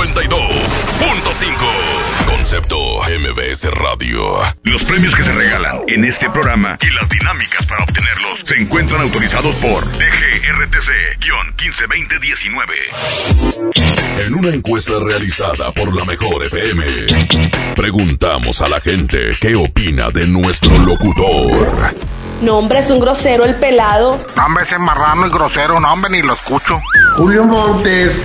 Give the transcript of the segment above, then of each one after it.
92.5. Concepto MBS Radio. Los premios que se regalan en este programa y las dinámicas para obtenerlos se encuentran autorizados por DGRTC-152019. En una encuesta realizada por la Mejor FM, preguntamos a la gente qué opina de nuestro locutor. No, hombre, es un grosero el pelado. Hombre, ese marrano y grosero, no, hombre, ni lo escucho. Julio Montes.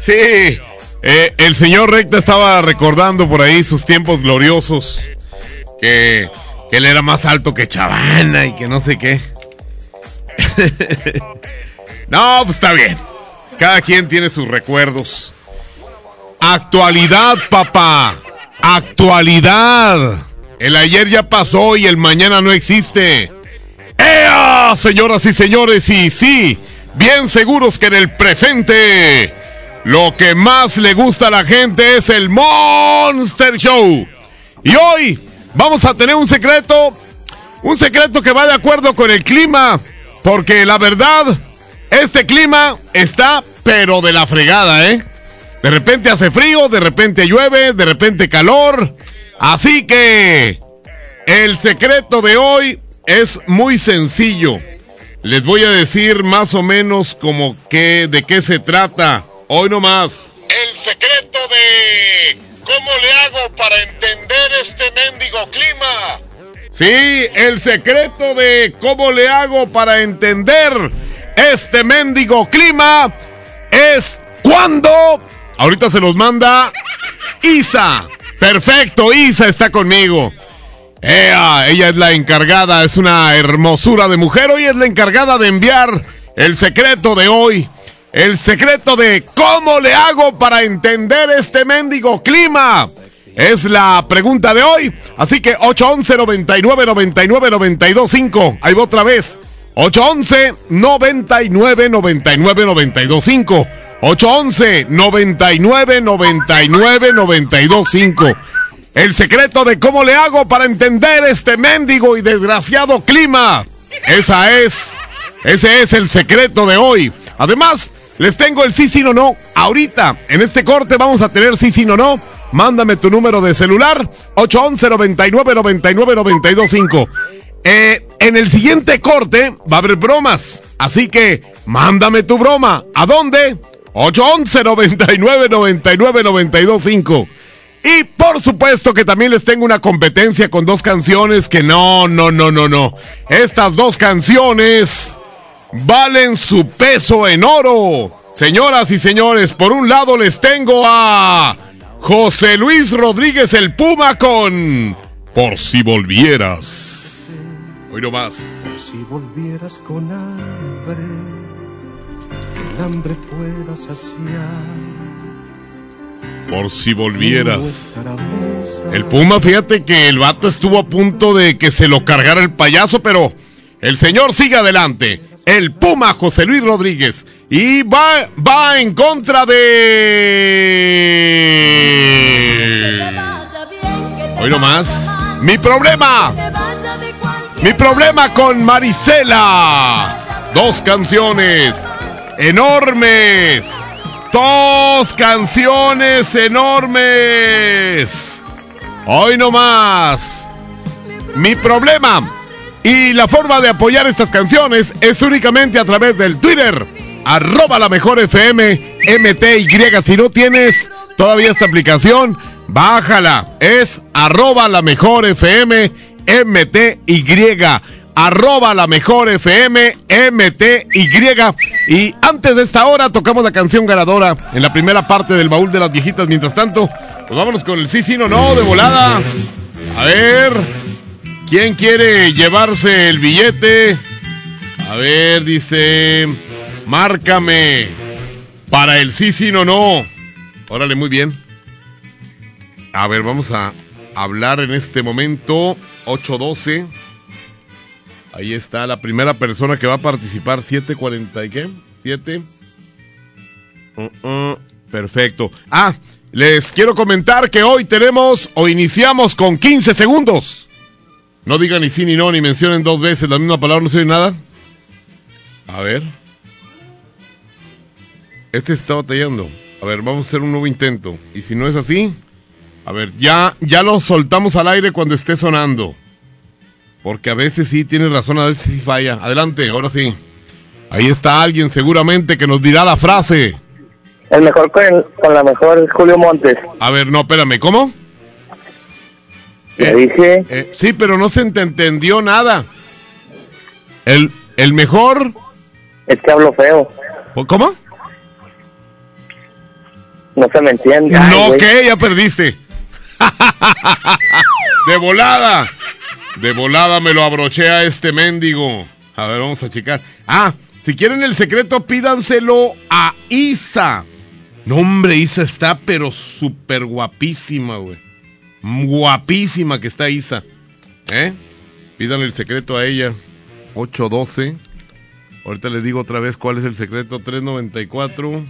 sí, eh, el señor Recta estaba recordando por ahí sus tiempos gloriosos. Que, que él era más alto que Chavana y que no sé qué. no, pues está bien. Cada quien tiene sus recuerdos. Actualidad, papá. Actualidad. El ayer ya pasó y el mañana no existe. Señoras y señores, y sí, bien seguros que en el presente lo que más le gusta a la gente es el Monster Show. Y hoy vamos a tener un secreto, un secreto que va de acuerdo con el clima, porque la verdad, este clima está pero de la fregada, ¿eh? De repente hace frío, de repente llueve, de repente calor. Así que el secreto de hoy es muy sencillo. Les voy a decir más o menos como que de qué se trata. Hoy nomás. El secreto de cómo le hago para entender este mendigo clima. Sí, el secreto de cómo le hago para entender este mendigo clima es cuando. Ahorita se los manda Isa. Perfecto, Isa está conmigo. Ea, ella es la encargada, es una hermosura de mujer. Hoy es la encargada de enviar el secreto de hoy. El secreto de cómo le hago para entender este mendigo clima. Es la pregunta de hoy. Así que 811 99 99 92 5. Ahí va otra vez. 811 99 99 92 5. 811 99 99 92 5. El secreto de cómo le hago para entender este mendigo y desgraciado clima. Esa es, ese es el secreto de hoy. Además, les tengo el sí, sí, no, no. Ahorita, en este corte vamos a tener sí, sí, no, no. Mándame tu número de celular, 811 99 99 92 5. Eh, en el siguiente corte va a haber bromas. Así que mándame tu broma. ¿A dónde? 811 99 99 92 5. Y por supuesto que también les tengo una competencia con dos canciones que no, no, no, no, no. Estas dos canciones valen su peso en oro. Señoras y señores, por un lado les tengo a José Luis Rodríguez el Puma con Por si volvieras. Hoy no más. Si volvieras con hambre, que el hambre pueda saciar por si volvieras. El Puma, fíjate que el vato estuvo a punto de que se lo cargara el payaso, pero el señor sigue adelante. el Puma José Luis Rodríguez. Y va, va en contra de... Hoy nomás. Mi problema. Mi problema con Marisela. Dos canciones enormes. Dos canciones enormes. Hoy no más. Mi problema y la forma de apoyar estas canciones es únicamente a través del Twitter. Arroba la mejor FM MTY. Si no tienes todavía esta aplicación, bájala. Es arroba la mejor FM MTY arroba la mejor FM MTY. Y antes de esta hora tocamos la canción ganadora en la primera parte del baúl de las viejitas. Mientras tanto, pues vámonos con el sí, sí, no, no, de volada. A ver, ¿quién quiere llevarse el billete? A ver, dice, márcame para el sí, sí, no, no. Órale, muy bien. A ver, vamos a hablar en este momento 812. Ahí está la primera persona que va a participar. 740 y qué? 7. Uh, uh, perfecto. Ah, les quiero comentar que hoy tenemos o iniciamos con 15 segundos. No digan ni sí ni no, ni mencionen dos veces la misma palabra, no se oye nada. A ver. Este está batallando. A ver, vamos a hacer un nuevo intento. Y si no es así, a ver, ya, ya lo soltamos al aire cuando esté sonando. Porque a veces sí tiene razón, a veces sí falla. Adelante, ahora sí. Ahí está alguien seguramente que nos dirá la frase. El mejor con, con la mejor es Julio Montes. A ver, no, espérame, ¿cómo? ¿Qué dije? Eh, sí, pero no se te entendió nada. El, el mejor. Es que hablo feo. ¿Cómo? No se me entiende. no, ¿qué? Ya perdiste. De volada. De volada me lo abroché a este mendigo. A ver, vamos a checar. Ah, si quieren el secreto, pídanselo a Isa. No, hombre, Isa está pero súper guapísima, güey. Guapísima que está Isa. ¿Eh? Pídanle el secreto a ella. 812. Ahorita les digo otra vez cuál es el secreto. 394.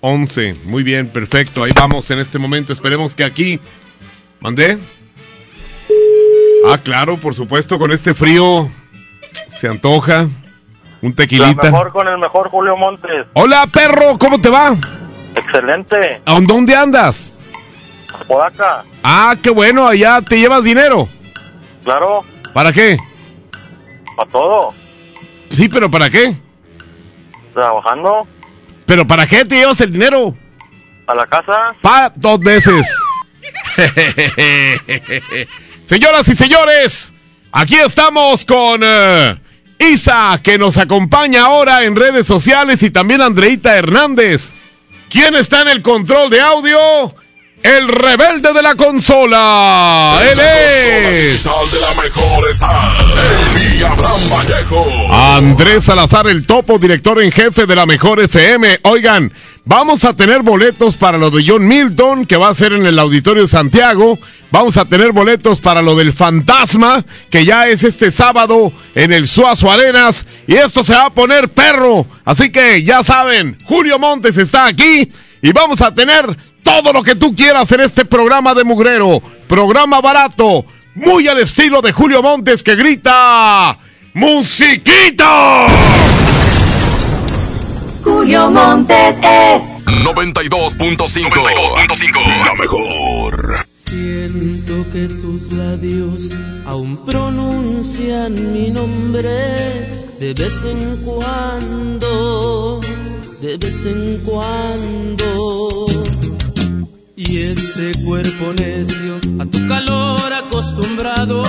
11. Muy bien, perfecto. Ahí vamos en este momento. Esperemos que aquí. ¿Mandé? Ah, claro, por supuesto, con este frío se antoja un tequilita. La mejor con el mejor Julio Montes. Hola, perro, ¿cómo te va? Excelente. ¿A dónde andas? Podaca. Ah, qué bueno, allá te llevas dinero. Claro. ¿Para qué? Para todo. Sí, pero ¿para qué? Trabajando. ¿Pero para qué te llevas el dinero? A la casa. Pa dos veces. Señoras y señores, aquí estamos con eh, Isa, que nos acompaña ahora en redes sociales, y también Andreita Hernández. ¿Quién está en el control de audio? El rebelde de la consola. Él es. de la mejor está Vallejo. Andrés Salazar, el topo, director en jefe de la mejor FM. Oigan, vamos a tener boletos para lo de John Milton, que va a ser en el Auditorio Santiago. Vamos a tener boletos para lo del Fantasma, que ya es este sábado en el Suazo Arenas. Y esto se va a poner perro. Así que ya saben, Julio Montes está aquí. Y vamos a tener todo lo que tú quieras en este programa de Mugrero. Programa barato, muy al estilo de Julio Montes que grita ¡Musiquita! Julio Montes es 92.5 La mejor. Siento que tus labios aún pronuncian mi nombre de vez en cuando, de vez en cuando. Y este cuerpo necio a tu calor acostumbrado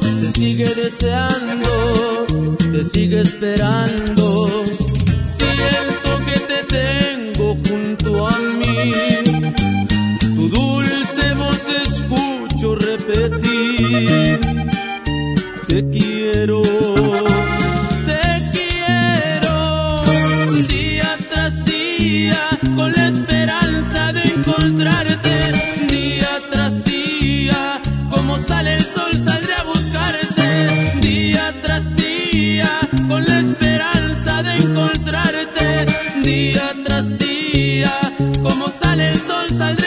te sigue deseando, te sigue esperando. Siento que te tengo junto a mí, tu dulce escucho repetir, te quiero, te quiero, día tras día, con la esperanza de encontrarte, día tras día, como sale el sol, saldré a buscarte, día tras día, con la esperanza de encontrarte, día tras día, como sale el sol, saldré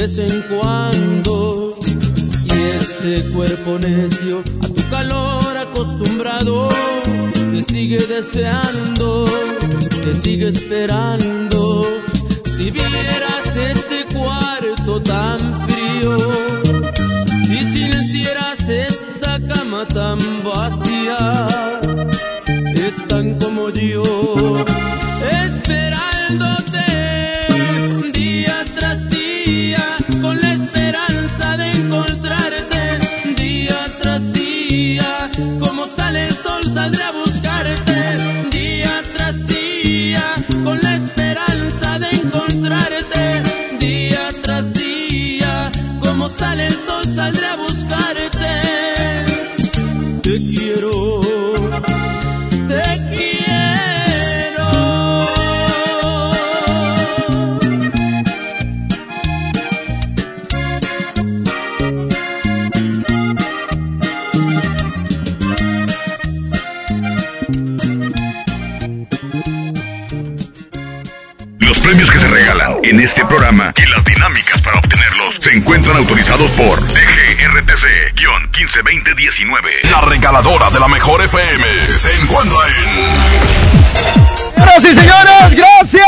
vez en cuando. Y este cuerpo necio a tu calor acostumbrado te sigue deseando, te sigue esperando. Si vieras este cuarto tan frío, si sintieras esta cama tan vacía, están como yo, esperándote el sol saldré a buscarte día tras día, con la esperanza de encontrarte día tras día, como sale el sol saldré a buscarte. Te quiero, te quiero. Este programa y las dinámicas para obtenerlos se encuentran autorizados por DGRTC-152019. La regaladora de la mejor FM se encuentra en. Y señores, gracias.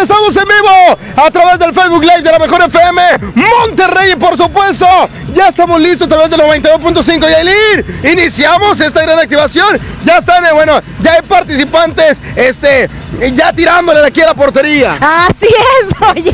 Estamos en vivo a través del Facebook Live de la Mejor FM Monterrey por supuesto ya estamos listos a través del 92.5 Yailin. Iniciamos esta gran activación. Ya están, eh, bueno, ya hay participantes, este, ya tirándole de aquí a la portería. Así es, oye.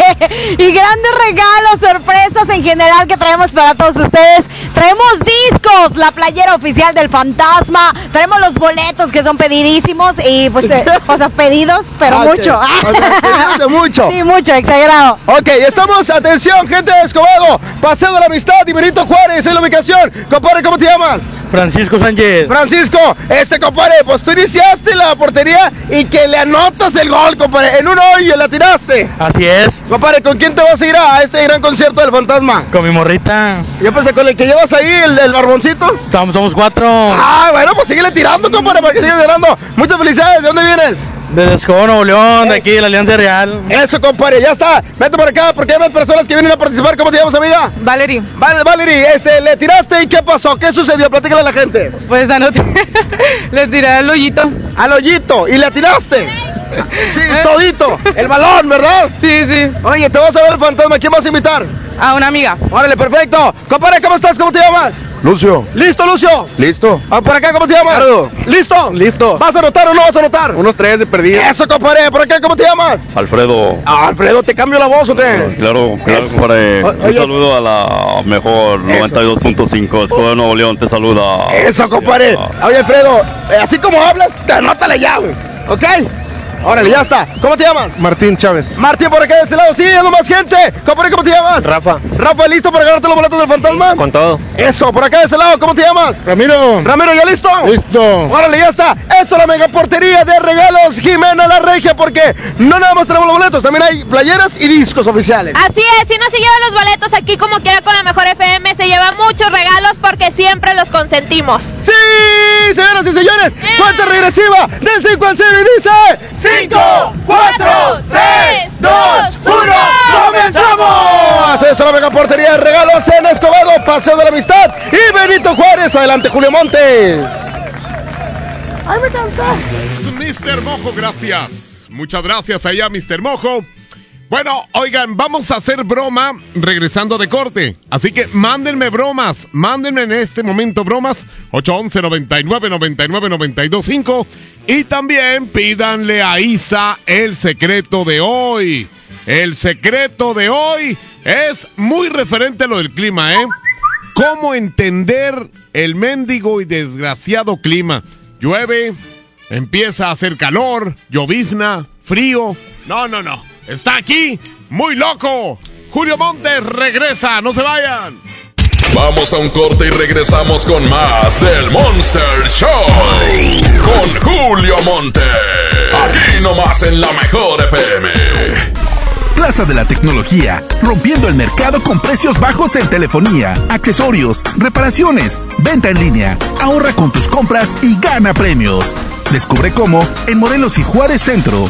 Y grandes regalos, sorpresas en general que traemos para todos ustedes. Traemos discos, la playera oficial del fantasma. Traemos los boletos que son pedidísimos y pues, eh, o sea, pedidos, pero Ah, mucho. ok. O sea, pedidos de mucho. Sí, mucho, exagerado. Ok, estamos, atención, gente de Escobedo, Paseo de la Amistad y Benito Juárez en la ubicación. Compadre, ¿cómo te llamas? Francisco Sánchez. Francisco, este compadre, pues tú iniciaste la portería y que le anotas el gol, compadre. En un hoyo la tiraste. Así es. Compadre, ¿con quién te vas a ir a este gran concierto del fantasma? Con mi morrita. Yo pensé con el que llevas ahí, el, el barboncito. Somos, somos cuatro. Ah, bueno, pues síguele tirando, compadre, para que sigas ganando. Muchas felicidades, ¿de dónde vienes? Desde Escobo, Nuevo León, de aquí de la Alianza Real. Eso, compadre, ya está. Vete por acá porque hay más personas que vienen a participar. ¿Cómo te llamas, amiga? Valerie. Vale, Valerie, este, le tiraste y ¿qué pasó? ¿Qué sucedió? Platícale a la gente. Pues anoté. le tiré al hoyito. Al hoyito, y le tiraste. Sí, todito. El balón, ¿verdad? Sí, sí. Oye, te vas a ver el fantasma. ¿Quién vas a invitar? A una amiga. Órale, perfecto. Compadre, ¿cómo estás? ¿Cómo te llamas? Lucio. ¿Listo, Lucio? Listo. Ah, por acá, ¿cómo te llamas? Ricardo. ¿Listo? Listo. ¿Vas a anotar o no vas a anotar? Unos tres de perdida. Eso, compadre. ¿Por acá, cómo te llamas? Alfredo. Ah, Alfredo, ¿te cambio la voz o qué? Claro, claro, compadre. O- Un saludo a la mejor 92.5. Escuela de Nuevo León te saluda. Eso, compadre. Oye, Alfredo, eh, así como hablas, te anótale ya, güey. ¿Ok? Órale, ya está. ¿Cómo te llamas? Martín Chávez. Martín, por acá de este lado. Sí, no más gente. Compadre, ¿cómo te llamas? Rafa. Rafa, ¿listo para ganarte los boletos del fantasma? Con todo. Eso, por acá de este lado, ¿cómo te llamas? Ramiro. Ramiro, ¿ya listo? Listo. Órale, ya está. Esto es la mega portería de regalos Jimena La Regia, porque no nada más tenemos los boletos, también hay playeras y discos oficiales. Así es, si no se llevan los boletos aquí como quiera con la mejor FM, se llevan muchos regalos porque siempre los consentimos. Sí, señoras y señores, cuenta regresiva del 5 al 0 y dice 5, 4, 3, 2, 1, ¡comenzamos! Esto es la mega portería de regalos en Escobedo, Paseo de la Amistad y Benito Juárez. Adelante, Julio Montes. Ay, me cansé. Mr. Mojo, gracias. Muchas gracias allá, Mr. Mojo. Bueno, oigan, vamos a hacer broma regresando de corte. Así que mándenme bromas. Mándenme en este momento bromas. 811 99 99 925 Y también pídanle a Isa el secreto de hoy. El secreto de hoy es muy referente a lo del clima, ¿eh? ¿Cómo entender el mendigo y desgraciado clima? Llueve, empieza a hacer calor, llovizna, frío. No, no, no. Está aquí, muy loco. Julio Montes regresa, no se vayan. Vamos a un corte y regresamos con más del Monster Show. Con Julio Monte. Aquí nomás en la mejor FM. Plaza de la Tecnología, rompiendo el mercado con precios bajos en telefonía, accesorios, reparaciones, venta en línea. Ahorra con tus compras y gana premios. Descubre cómo en Morelos y Juárez Centro.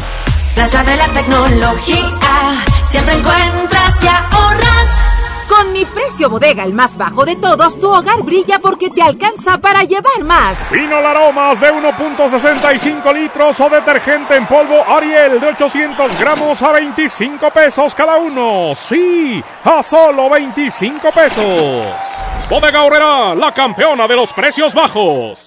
Plaza de la tecnología, siempre encuentras y ahorras. Con mi precio bodega, el más bajo de todos, tu hogar brilla porque te alcanza para llevar más. Vino Laromas de 1.65 litros o detergente en polvo Ariel de 800 gramos a 25 pesos cada uno. Sí, a solo 25 pesos. Bodega Horrera, la campeona de los precios bajos.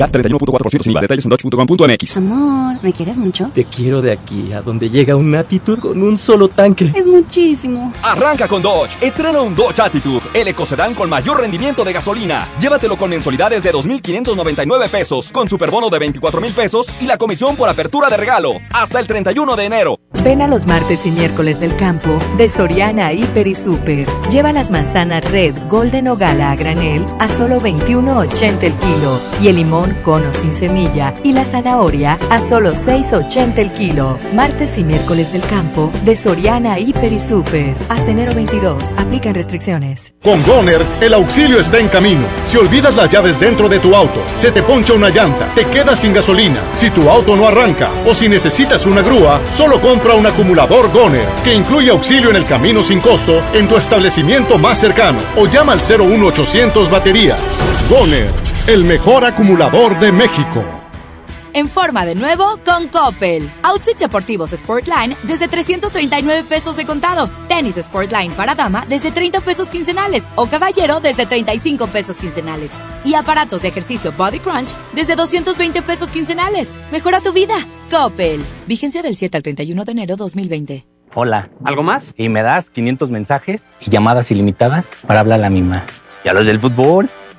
CAT 31.4% sin IVA. Detalles en dodge.com.mx. Amor, ¿me quieres mucho? Te quiero de aquí a donde llega un Attitude con un solo tanque. Es muchísimo. Arranca con Dodge. Estrena un Dodge Attitude, el ecocedán con mayor rendimiento de gasolina. Llévatelo con mensualidades de 2.599 pesos, con superbono de 24.000 pesos y la comisión por apertura de regalo. Hasta el 31 de enero. Ven a los martes y miércoles del campo de Soriana Hiper y Super. Lleva las manzanas Red, Golden o Gala a granel a solo 21.80 el kilo y el limón cono sin semilla y la zanahoria a solo 6.80 el kilo. Martes y miércoles del campo de Soriana Hiper y Super. Hasta enero 22. Aplican restricciones. Con Goner, el auxilio está en camino. Si olvidas las llaves dentro de tu auto, se te poncha una llanta, te quedas sin gasolina, si tu auto no arranca o si necesitas una grúa, solo compra un acumulador Goner, que incluye auxilio en el camino sin costo en tu establecimiento más cercano o llama al 01800 baterías. Goner, el mejor acumulador de México. En forma de nuevo con Coppel. Outfits deportivos Sportline desde 339 pesos de contado. Tenis Sportline para dama desde 30 pesos quincenales o caballero desde 35 pesos quincenales. Y aparatos de ejercicio Body Crunch desde 220 pesos quincenales. Mejora tu vida. Coppel. Vigencia del 7 al 31 de enero 2020. Hola. ¿Algo más? Y me das 500 mensajes y llamadas ilimitadas para hablar a la misma. ¿Y a los del fútbol?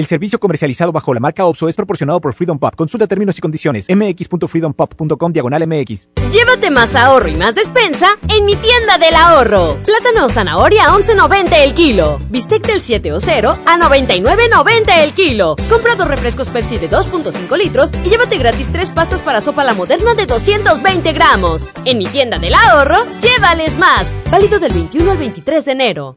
El servicio comercializado bajo la marca OXO es proporcionado por Freedom Pop. Consulta términos y condiciones. mx.freedompop.com diagonal mx. Llévate más ahorro y más despensa en mi tienda del ahorro. Plátano o zanahoria a 11.90 el kilo. Bistec del 7 o 0 a 99.90 el kilo. Compra dos refrescos Pepsi de 2.5 litros y llévate gratis tres pastas para sopa la moderna de 220 gramos. En mi tienda del ahorro, llévales más. Válido del 21 al 23 de enero.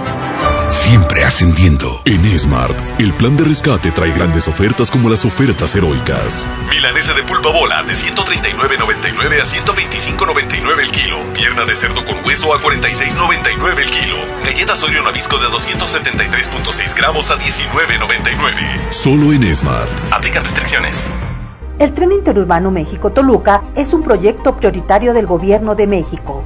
Siempre ascendiendo. En Smart, el plan de rescate trae grandes ofertas como las ofertas heroicas. Milanesa de pulpa bola de 139.99 a 125.99 el kilo. Pierna de cerdo con hueso a 46.99 el kilo. Galletas Oreo Nabisco de 273.6 gramos a 19.99. Solo en Smart. Aplican restricciones. El tren interurbano México-Toluca es un proyecto prioritario del Gobierno de México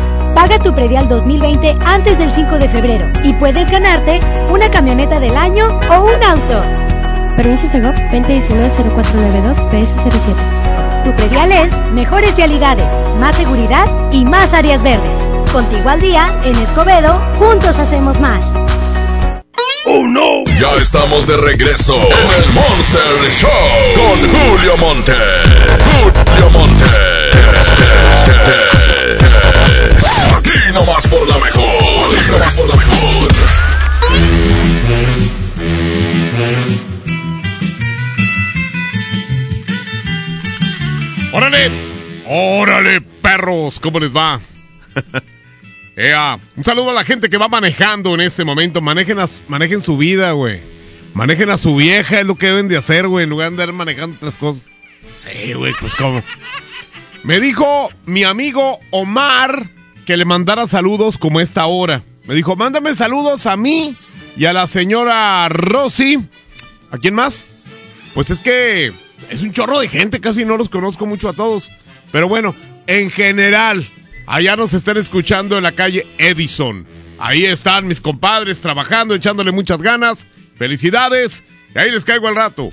Paga tu predial 2020 antes del 5 de febrero y puedes ganarte una camioneta del año o un auto. Permiso Segov 2019-0492 PS07. Tu predial es mejores vialidades, más seguridad y más áreas verdes. Contigo al día, en Escobedo, juntos hacemos más. Oh no. Ya estamos de regreso en el Monster Show con Julio Monte. Julio Monte. Aquí nomás por la mejor. Aquí nomás por la mejor. ¡Órale! ¡Órale, perros! ¿Cómo les va? Ea, un saludo a la gente que va manejando en este momento. Manejen, a- manejen su vida, güey. Manejen a su vieja, es lo que deben de hacer, güey, en lugar de andar manejando otras cosas. Sí, güey, pues cómo. Me dijo mi amigo Omar que le mandara saludos como esta hora. Me dijo, mándame saludos a mí y a la señora Rosy. ¿A quién más? Pues es que es un chorro de gente, casi no los conozco mucho a todos. Pero bueno, en general, allá nos están escuchando en la calle Edison. Ahí están mis compadres trabajando, echándole muchas ganas. Felicidades. Y ahí les caigo al rato.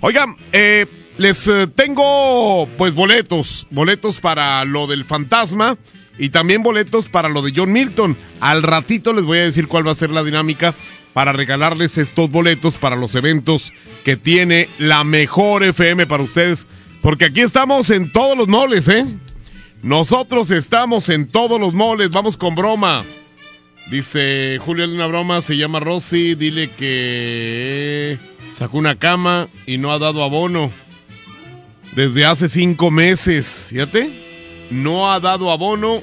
Oigan, eh, les eh, tengo pues boletos. Boletos para lo del fantasma y también boletos para lo de John Milton. Al ratito les voy a decir cuál va a ser la dinámica para regalarles estos boletos para los eventos que tiene la mejor FM para ustedes. Porque aquí estamos en todos los moles, ¿eh? Nosotros estamos en todos los moles. Vamos con broma. Dice Julio de una broma, se llama Rosy. Dile que sacó una cama y no ha dado abono. Desde hace cinco meses. Fíjate. No ha dado abono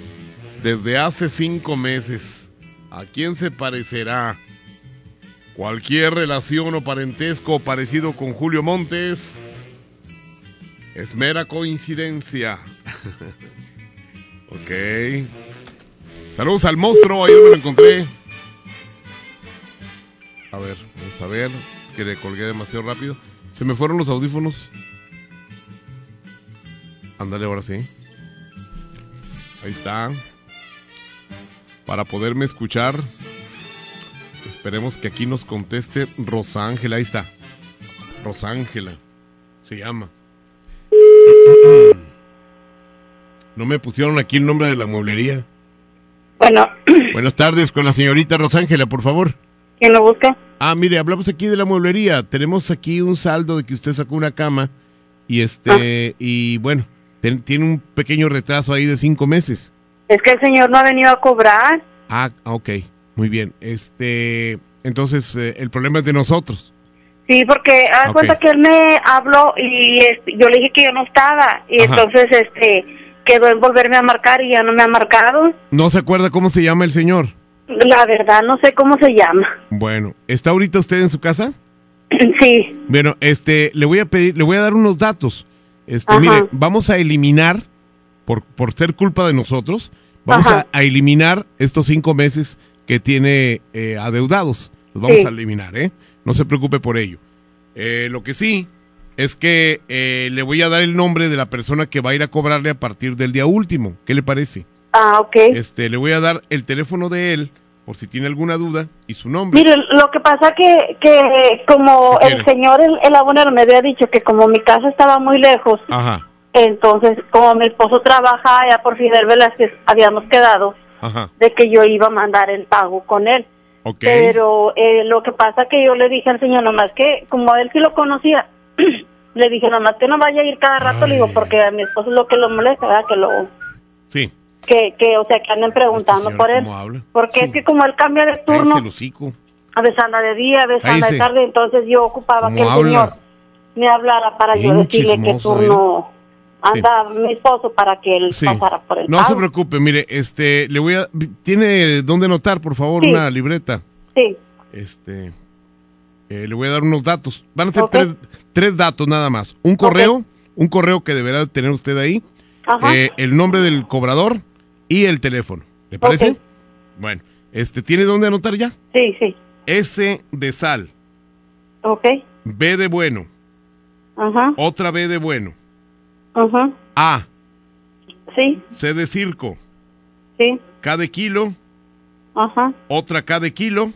desde hace cinco meses. ¿A quién se parecerá? Cualquier relación o parentesco parecido con Julio Montes es mera coincidencia. ok. Saludos al monstruo, ayer me lo encontré. A ver, vamos a ver. Es que le colgué demasiado rápido. Se me fueron los audífonos. Ándale, ahora sí. Ahí está. Para poderme escuchar. Esperemos que aquí nos conteste Rosángela. Ahí está. Rosángela. Se llama. No me pusieron aquí el nombre de la mueblería. Bueno, Buenas tardes con la señorita Rosángela, por favor. ¿quién lo busca? Ah, mire, hablamos aquí de la mueblería. Tenemos aquí un saldo de que usted sacó una cama y este y bueno, ten- tiene un pequeño retraso ahí de cinco meses. Es que el señor no ha venido a cobrar. Ah, ok, muy bien. Este, entonces eh, el problema es de nosotros. Sí, porque haz cuenta que él me habló y este, yo le dije que yo no estaba. Y Ajá. entonces este quedó en volverme a marcar y ya no me ha marcado. ¿No se acuerda cómo se llama el señor? La verdad, no sé cómo se llama. Bueno, ¿está ahorita usted en su casa? Sí. Bueno, este, le voy a pedir, le voy a dar unos datos. Este, Ajá. mire, vamos a eliminar, por, por ser culpa de nosotros, vamos a, a eliminar estos cinco meses que tiene eh, adeudados. Los vamos Sí. a eliminar, ¿eh? No se preocupe por ello. Eh, lo que sí es que eh, le voy a dar el nombre de la persona que va a ir a cobrarle a partir del día último. ¿Qué le parece? Ah, ok. Este, le voy a dar el teléfono de él, por si tiene alguna duda, y su nombre. Mire, lo que pasa que, que como ¿Qué el señor, el, el abonero me había dicho que como mi casa estaba muy lejos, Ajá, entonces como mi esposo trabaja allá por Fidel Velázquez, habíamos quedado ajá, de que yo iba a mandar el pago con él. ok. Pero eh, lo que pasa que yo le dije al señor nomás que, como él sí lo conocía, le dije nomás que no vaya a ir cada rato, le digo, porque a mi esposo es lo que lo molesta, ¿verdad? Que lo, Sí. Que, que, o sea, que anden preguntando señora, por él. Porque Sí. es que como él cambia de turno, a veces anda de día, a veces anda de tarde, entonces yo ocupaba ¿Cómo que el habla? señor me hablara para yo decirle qué chismosa, turno anda mi esposo para que él Sí. pasara por el No pago. se preocupe, mire, este, le voy a, tiene dónde anotar, por favor, una libreta. Sí, Este, eh, le voy a dar unos datos. Van a ser tres, tres datos nada más. Un correo, un correo que deberá de tener usted ahí, eh, el nombre del cobrador y el teléfono. ¿Le parece? Ok. Bueno, este, ¿tiene dónde anotar ya? sí, sí. S de sal, Ok. B de bueno, Ajá, otra B de bueno, ajá. A, Sí, C de circo, sí. K de kilo, Ajá, otra K de kilo,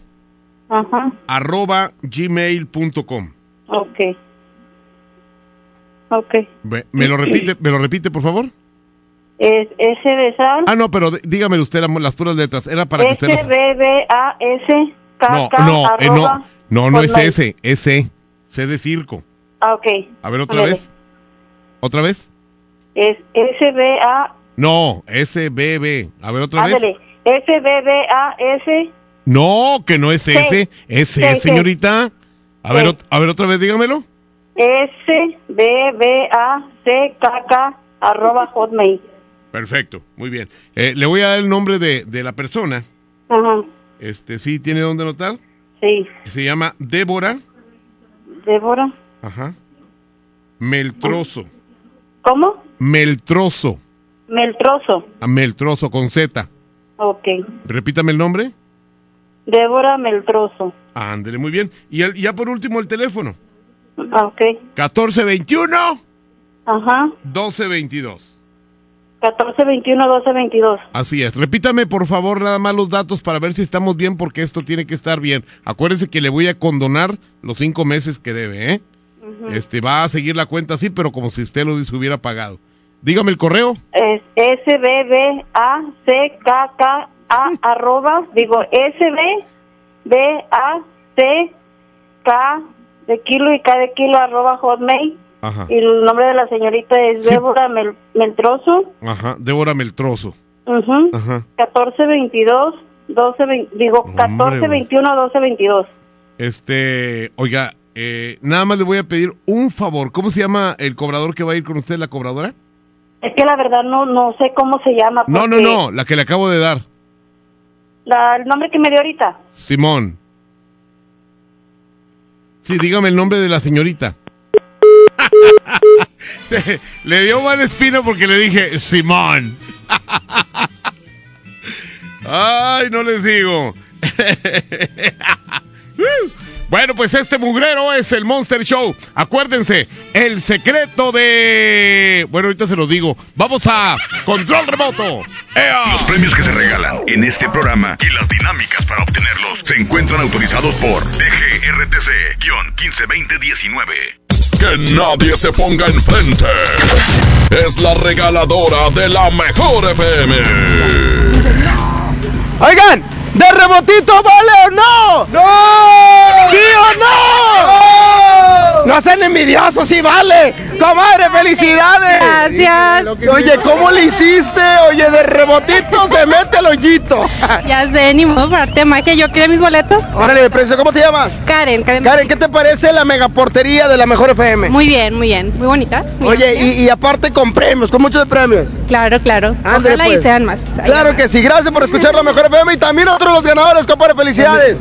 ajá. arroba gmail.com. Ok. Ok. Ve- ¿Me lo repite, me lo repite, por favor? Es S de sal. Ah, no, pero dígame usted la- las puras letras. Era para que usted S las... B B A S No, K, no, eh, no, no, no es ese, es C. C de circo. Ah, ok. A ver, otra vez. ¿Otra vez? Es S-B-A, No, SBB. A ver, otra vez. ándale, S-B-B-A-S, No, que no es ese. Es C, sí. señorita. A ver, a ver, otra vez, dígamelo. S-B-B-A-C-K-K, arroba hotmail. Perfecto, muy bien. Eh, le voy a dar el nombre de, de la persona. Ajá, Este, ¿sí tiene dónde anotar? sí. Se llama Débora, Débora. ajá, Meltroso. ¿Cómo? Meltroso. Meltroso. A Meltroso con Z. Ok. Repítame el nombre. Débora Meltroso. Ándele, muy bien. Y el- ya por último el teléfono. Ah, ok. 1421 Ajá. 1222. 1421 1222. Así es. Repítame por favor nada más los datos para ver si estamos bien porque esto tiene que estar bien. Acuérdese que le voy a condonar los cinco meses que debe, ¿eh? Este va a seguir la cuenta así, pero como si usted lo hubiera pagado. Dígame el correo. Es S-B-B-A-C-K-K-A arroba, digo S-B-B-A-C-K de kilo y K de kilo arroba hotmail. Ajá. Y el nombre de la señorita es Débora Mel- Meltroso. Ajá. Débora Meltroso. Ujú. Ajá. 1422 12 digo 1421 1222. Este, oiga, eh, nada más le voy a pedir un favor. ¿Cómo se llama el cobrador que va a ir con usted, la cobradora? Es que la verdad no no sé cómo se llama. No, no, no, la que le acabo de dar. la- el nombre que me dio ahorita. Simón. Sí, dígame el nombre de la señorita. le dio mal espina porque le dije Simón. Ay, no les digo. Bueno, pues este mugrero es el Monster Show. Acuérdense, el secreto de... Bueno, ahorita se los digo. Vamos a control remoto. Los premios que se regalan en este programa y las dinámicas para obtenerlos se encuentran autorizados por DGRTC-152019. Que nadie se ponga enfrente. Es la regaladora de la mejor FM. Oigan, ¿de rebotito vale o no? ¡No! ¿Sí o no? No sean envidiosos, sí vale. Comadre, felicidades. Gracias. Oye, ¿cómo le hiciste? Oye, de rebotito se mete el hoyito. Ya sé, ni modo para arte de magia. Yo quería mis boletos. Órale, precio, ¿cómo te llamas? Karen, Karen. Karen, ¿qué te parece la megaportería de la Mejor FM? Muy bien, muy bien. Muy bonita. muy Oye, y, y aparte con premios, con muchos premios. Claro, claro. Ándale, Ojalá y pues. sean más. Ahí Claro que sí, gracias por escuchar la Mejor FM y también otros los ganadores, compadre, felicidades.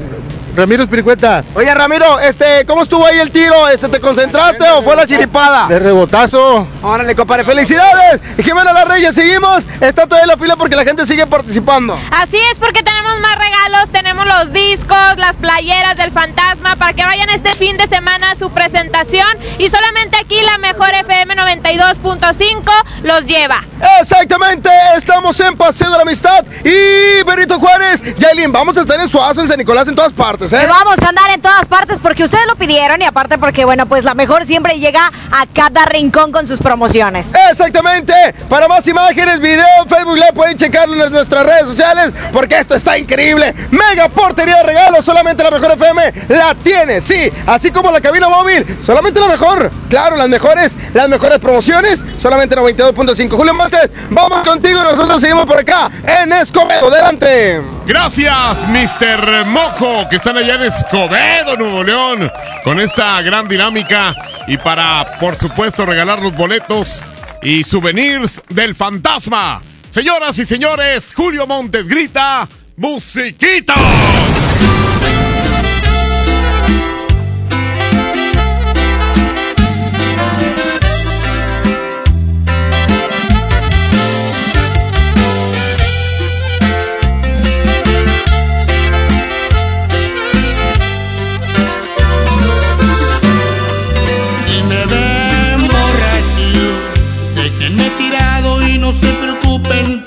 Ramiro Espiricueta. Oye, Ramiro, este, ¿cómo estuvo ahí el tiro? Este, ¿Te concentraste o fue la chiripada? De rebotazo. Órale, compadre, felicidades. Y Jimena La Reyes, seguimos. Está todavía la fila porque la gente sigue participando. Así es porque tenemos más regalos, tenemos los discos, las playeras del fantasma para que vayan este fin de semana a su presentación y solamente aquí la mejor FM 92.5 los lleva. Exactamente, estamos en Paseo de la Amistad y Benito Juárez. Yailin, vamos a estar en Suazo, en San Nicolás, en todas partes, ¿eh? Que vamos a andar en todas partes porque ustedes lo pidieron y aparte porque, bueno, pues la mejor siempre llega a cada rincón con sus promociones. Exactamente. Para más imágenes, video, Facebook Live pueden checarlo en nuestras redes sociales porque esto está increíble. Mega portería de regalos, solamente la mejor FM la tiene, sí. Así como la cabina móvil, solamente la mejor. Claro, las mejores, las mejores promociones, solamente 92.5. Julio Montes, vamos contigo, nosotros seguimos por acá en Escobedo. Adelante. Gracias, Mr. Mojo, que están allá en Escobedo, Nuevo León, con esta gran dinámica y para, por supuesto, regalar los boletos y souvenirs del fantasma. Señoras y señores, Julio Montes grita, ¡Musiquita!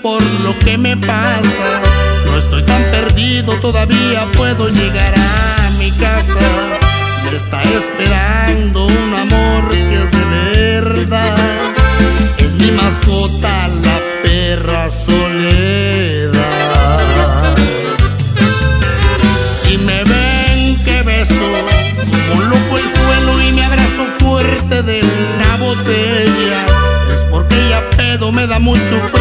por lo que me pasa. No estoy tan perdido, todavía puedo llegar a mi casa. Me está esperando un amor que es de verdad. Es mi mascota, la perra soledad. Si me ven que beso, como loco el suelo y me abrazo fuerte de una botella, es porque ya pedo me da mucho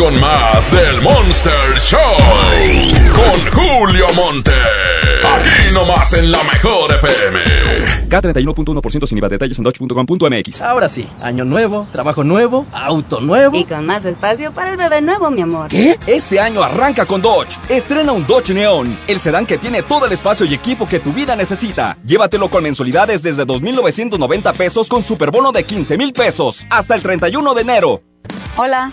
con más del Monster Show. Con Julio Monte. Aquí nomás en la mejor FM. K31.1% sin IVA. Detalles en dodge.com.mx. Ahora sí, año nuevo, trabajo nuevo, auto nuevo. Y con más espacio para el bebé nuevo, mi amor. ¿Qué? Este año arranca con Dodge. Estrena un Dodge Neon, el sedán que tiene todo el espacio y equipo que tu vida necesita. Llévatelo con mensualidades desde 2.990 pesos con superbono de 15 mil pesos hasta el 31 de enero. Hola,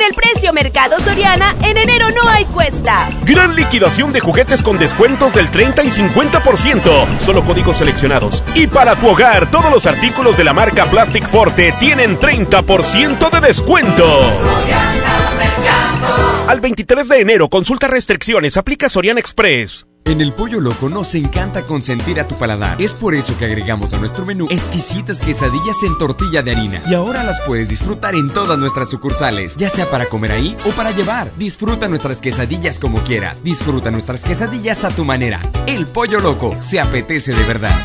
el precio Mercado Soriana, en enero no hay cuesta. Gran liquidación de juguetes con descuentos del 30 y 50%. Solo códigos seleccionados. Y para tu hogar, todos los artículos de la marca Plastic Forte tienen 30% de descuento. Al 23 de enero, consulta restricciones, aplica Soriana Express. En el Pollo Loco nos encanta consentir a tu paladar. Es por eso que agregamos a nuestro menú exquisitas quesadillas en tortilla de harina. Y ahora las puedes disfrutar en todas nuestras sucursales, ya sea para comer ahí o para llevar. Disfruta nuestras quesadillas como quieras. Disfruta nuestras quesadillas a tu manera. El Pollo Loco se apetece de verdad.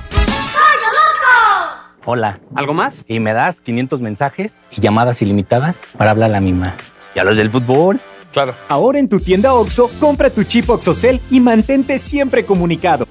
Hola. ¿Algo más? Y me das 500 mensajes y llamadas ilimitadas para hablar a la misma. ¿Y a los del fútbol? Claro. Ahora en tu tienda OXO, compra tu chip OXOCEL y mantente siempre comunicado.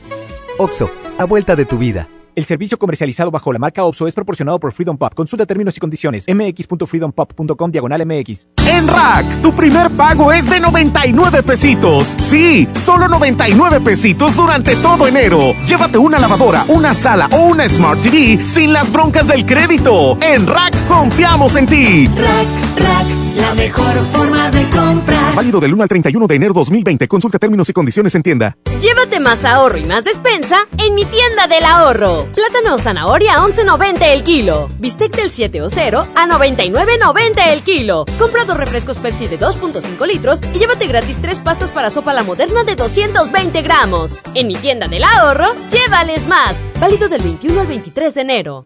OXO, a vuelta de tu vida. El servicio comercializado bajo la marca OPSO es proporcionado por Freedom Pop. Consulta términos y condiciones. mx.freedompop.com diagonal mx. En Rack, tu primer pago es de 99 pesitos. Sí, solo 99 pesitos durante todo enero. Llévate una lavadora, una sala o una Smart TV sin las broncas del crédito. En Rack confiamos en ti. Rack, rack, la mejor forma de comprar. Válido del 1 al 31 de enero 2020. Consulta términos y condiciones en tienda. Llévate más ahorro y más despensa en mi tienda del ahorro. Plátano o zanahoria a 11.90 el kilo. Bistec del 7 o 0 a 99.90 el kilo. Compra dos refrescos Pepsi de 2.5 litros y llévate gratis tres pastas para sopa la moderna de 220 gramos. En mi tienda del ahorro, llévales más. Válido del 21 al 23 de enero.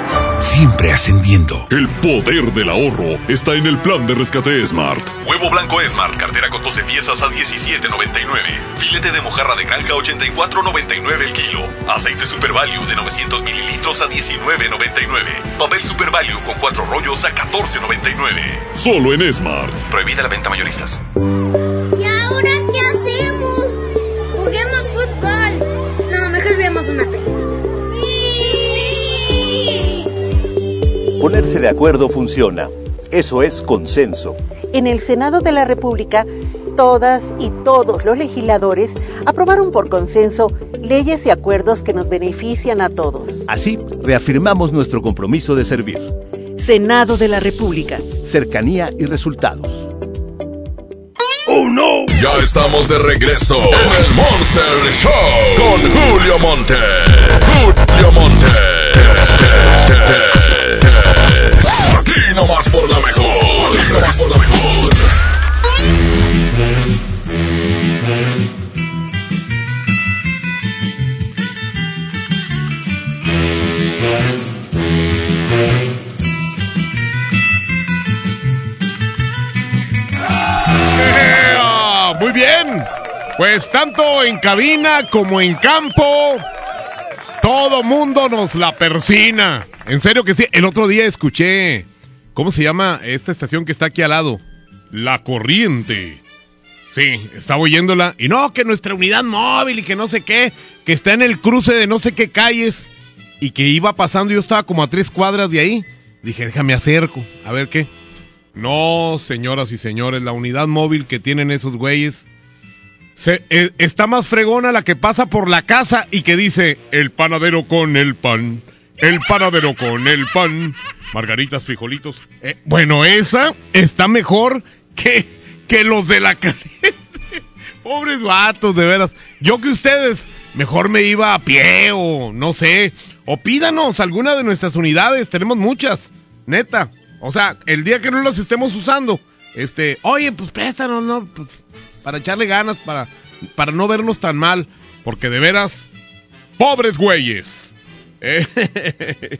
Siempre ascendiendo. El poder del ahorro está en el plan de rescate Smart. Huevo blanco Smart, cartera con 12 piezas a 17.99. Filete de mojarra de granja 84.99 el kilo. Aceite Super Value de 900 mililitros a 19.99. Papel Super Value con 4 rollos a 14.99. Solo en Smart. Prohibida la venta mayoristas. ¿Y ahora qué hacemos? Juguemos fútbol. No, mejor veamos una película. Ponerse de acuerdo funciona. Eso es consenso. En el Senado de la República, todas y todos los legisladores aprobaron por consenso leyes y acuerdos que nos benefician a todos. Así, reafirmamos nuestro compromiso de servir. Senado de la República. Cercanía y resultados. ¡Oh, no! Ya estamos de regreso en el Monster Show con Julio Monte. Julio Monte. Aquí nomás por la mejor. Nomás por la mejor. ¡Ea! Muy bien. Pues tanto en cabina como en campo, todo mundo nos la persina. En serio que sí. El otro día escuché, ¿cómo se llama esta estación que está aquí al lado? La Corriente. Sí, estaba oyéndola. Y no, que nuestra unidad móvil y que no sé qué, que está en el cruce de no sé qué calles. Y que iba pasando, yo estaba como a tres cuadras de ahí. Dije, déjame acerco, a ver qué. No, señoras y señores, la unidad móvil que tienen esos güeyes eh, está más fregona la que pasa por la casa y que dice el panadero con el pan, el panadero con el pan, margaritas, frijolitos. Eh, bueno, esa está mejor que, que los de la caliente. Pobres vatos, de veras. Yo que ustedes, mejor me iba a pie o no sé. O pídanos alguna de nuestras unidades, tenemos muchas, neta. O sea, el día que no las estemos usando, este, oye, pues préstanos, ¿no? Pues, para echarle ganas, para, para no vernos tan mal. Porque de veras, pobres güeyes. Eh,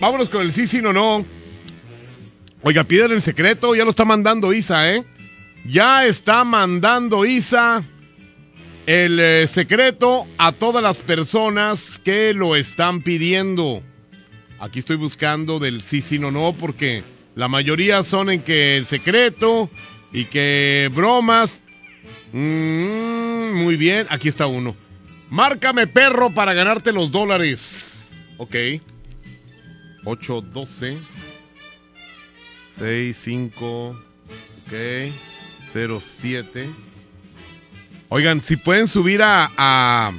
vámonos con el sí, sí, no, no. Oiga, piden el secreto, ya lo está mandando Isa, ¿eh? Ya está mandando Isa el eh, secreto a todas las personas que lo están pidiendo. Aquí estoy buscando del sí, sí, no, no, porque la mayoría son en que el secreto y que bromas. Mm, muy bien, aquí está uno. Márcame perro para ganarte los dólares. Ok. 8, 12. 6, 5. Ok. 0, 7. Oigan, si pueden subir a, a,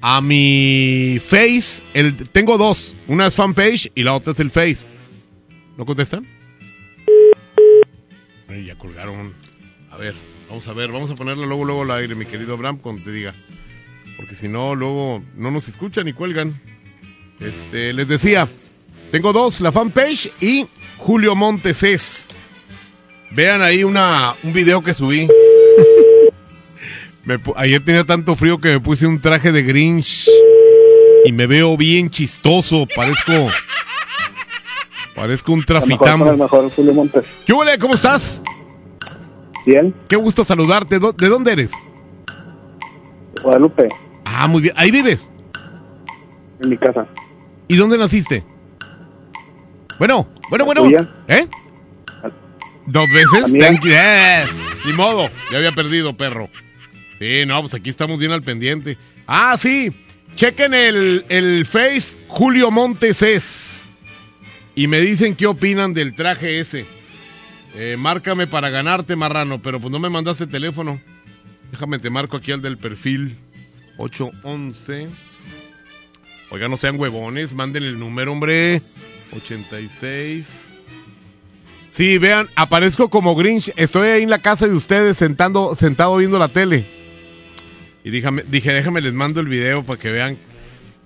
a mi face, el, tengo dos. Una es fanpage y la otra es el face. ¿No contestan? Ay, ya colgaron. A ver, vamos a ver, vamos a ponerle luego, luego al aire, mi querido Abraham, cuando te diga. Porque si no, luego no nos escuchan y cuelgan. Este, les decía, tengo dos, la fanpage y Julio Montes es. Vean ahí una, un video que subí. Me ayer tenía tanto frío que me puse un traje de Grinch y me veo bien chistoso, parezco parezco un traficante. mejor, Julio Montes. ¿Qué huele? ¿Cómo estás? Bien. Qué gusto saludarte. ¿Dó- ¿De dónde eres? Guadalupe, Ah, muy bien. ¿Ahí vives? en mi casa. ¿Y dónde naciste? Bueno, bueno, bueno. ¿Eh? ¿Dos veces? Eh, ni modo, ya había perdido, perro. Sí, no, pues aquí estamos bien al pendiente. Ah, sí. Chequen el, el Face Julio Montes es. Y me dicen qué opinan del traje ese. Eh, márcame para ganarte, marrano, pero pues no me mandaste teléfono. Déjame, te marco aquí al del perfil 811. Oiga, no sean huevones, manden el número, hombre. 86. Sí, vean, aparezco como Grinch. Estoy ahí en la casa de ustedes sentando, sentado viendo la tele. Y díjame, dije, déjame, les mando el video para que vean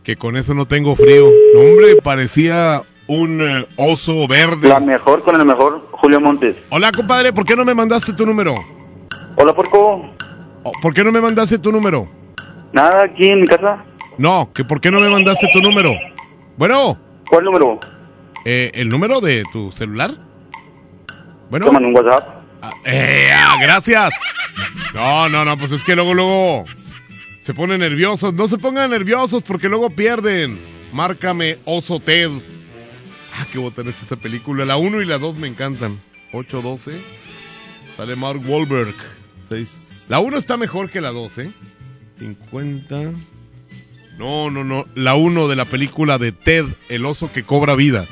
que con eso no tengo frío. No, hombre, parecía un eh, oso verde. La mejor con el mejor, Julio Montes. Hola, compadre, ¿por qué no me mandaste tu número? Hola, Porco. Oh, ¿Por qué no me mandaste tu número? Nada, aquí en mi casa. No, que ¿por qué no me mandaste tu número? Bueno. ¿Cuál número? Eh, ¿El número de tu celular? Bueno. Mando un WhatsApp. Eh, ah, gracias. No, no, no, pues es que luego, luego se ponen nerviosos. No se pongan nerviosos porque luego pierden. Márcame Oso Ted. Ah, qué botana es esta película. La 1 y la 2 me encantan. 8-12. Sale Mark Wahlberg. 6. La 1 está mejor que la 2, ¿eh? 50. No, no, no. La 1 de la película de Ted, el oso que cobra vida.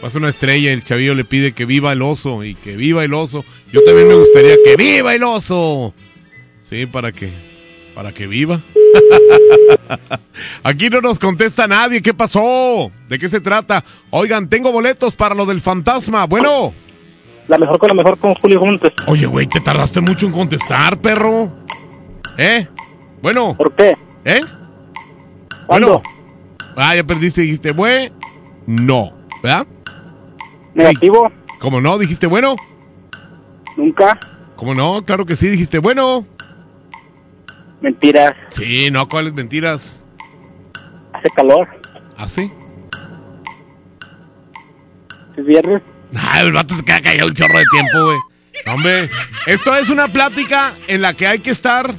Pasa una estrella y el chavillo le pide que viva el oso y que viva el oso. Yo también me gustaría que viva el oso. Sí, para que, para que viva. Aquí no nos contesta nadie. ¿Qué pasó? ¿De qué se trata? Oigan, tengo boletos para lo del fantasma. Bueno. La mejor con la mejor con Julio Montes. Oye, güey, te tardaste mucho en contestar, perro. ¿Eh? Bueno. ¿Por qué? ¿Eh? Bueno. Ah, ya perdiste dijiste, güey. No. ¿Verdad? Negativo. ¿Cómo no? ¿Dijiste bueno? Nunca. ¿Cómo no? Claro que sí, dijiste bueno. Mentiras. Sí, no, ¿cuáles mentiras? Hace calor. ¿Ah, sí? Es viernes. Ah, el vato se queda callado un chorro de tiempo, güey. Hombre, esto es una plática en la que hay que estar.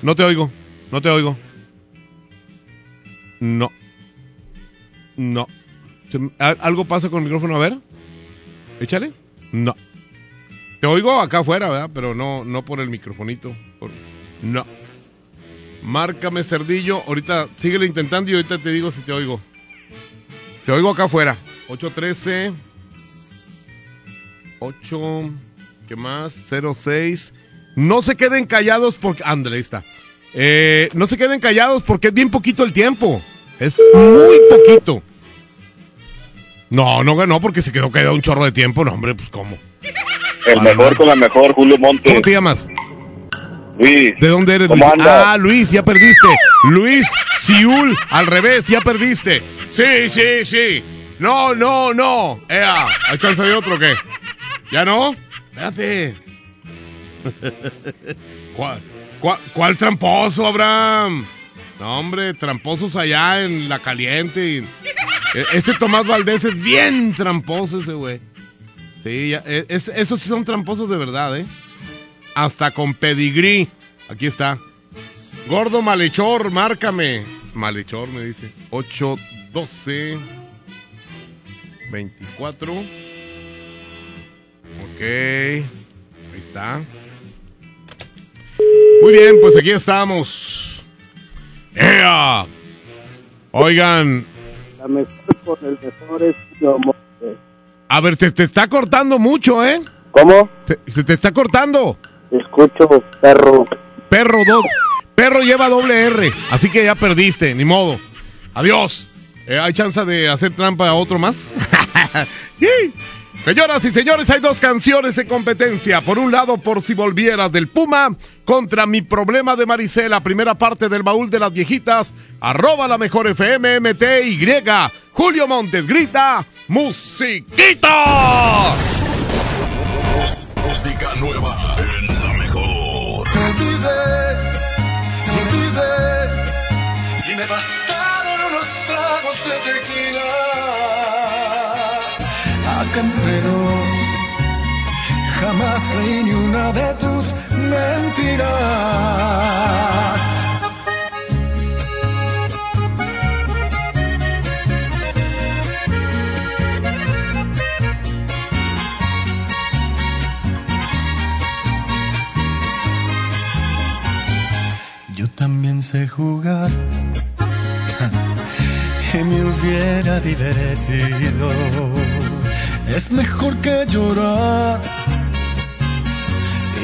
No te oigo, no te oigo. No. No. Se me- ¿al- ¿Algo pasa con el micrófono? A ver. Échale. No. Te oigo acá afuera, ¿verdad? Pero no, no por el microfonito. Por- No. Márcame, Cerdillo. Ahorita síguele intentando y ahorita te digo si te oigo. Te oigo acá afuera. 813. 8. ¿Qué más? 06. No se queden callados porque. Ándale, ahí está. Eh, no se queden callados porque es bien poquito el tiempo. Es muy poquito. No, no ganó porque se quedó callado un chorro de tiempo. No, hombre, pues cómo. El mejor con la mejor, Julio Montes. ¿Cómo te llamas? Luis. ¿De dónde eres, ¿Cómo Luis? Ah, Luis, ya perdiste. Luis Siul, al revés, ya perdiste. Sí, sí, sí. No, no, no. Ea, ¿hay chance de otro o qué? ¿Ya no? Espérate. ¿Cuál, cuál, tramposo, Abraham? No, hombre, tramposos allá en la caliente. E- Este Tomás Valdés es bien tramposo ese güey. Sí, ya, e- es- esos sí son tramposos de verdad, ¿eh? Hasta con pedigrí. Aquí está. Gordo malhechor, márcame. Malhechor me dice. 8, 12, 24. Ok. Ahí está. Muy bien, pues aquí estamos. ¡Ea! Oigan, La mejor con el mejor es a ver, te, te está cortando mucho, ¿eh? ¿Cómo? Te- se te está cortando. Escucho, perro. Perro, do- perro lleva doble R, así que ya perdiste, ni modo. Adiós. Eh, ¿Hay chance de hacer trampa a otro más? Sí. Señoras y señores, hay dos canciones en competencia. Por un lado, por si volvieras del Puma, contra mi problema de Maricela, primera parte del baúl de las viejitas, arroba la mejor FM, MTY. Julio Montes grita, musiquita. Música nueva en la mejor. Jamás creí ni una de tus mentiras. Yo también sé jugar y me hubiera divertido. Es mejor que llorar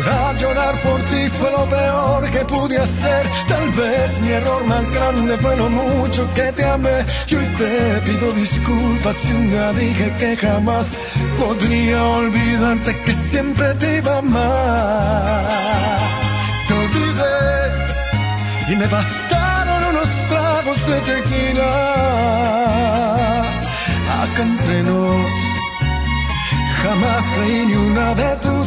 Llorar, llorar por ti fue lo peor que pude hacer. Tal vez mi error más grande fue lo mucho que te amé. Y hoy te pido disculpas si un día dije que jamás podría olvidarte que siempre te iba a amar. Te olvidé y me bastaron unos tragos de tequila. Acá entre nos Jamás creí ni una de tus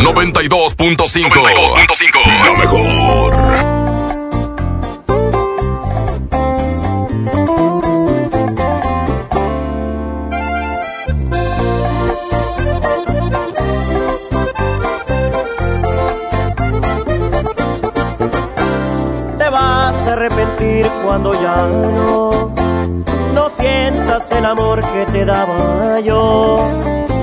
92.5. 92.5. Lo mejor. te vas a arrepentir cuando ya no no sientas el amor que te daba yo.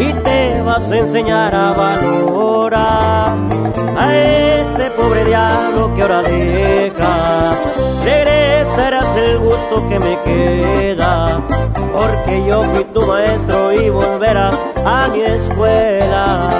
y te vas a enseñar a valorar a este pobre diablo que ahora dejas. Regresarás el gusto que me queda, porque yo fui tu maestro y volverás a mi escuela.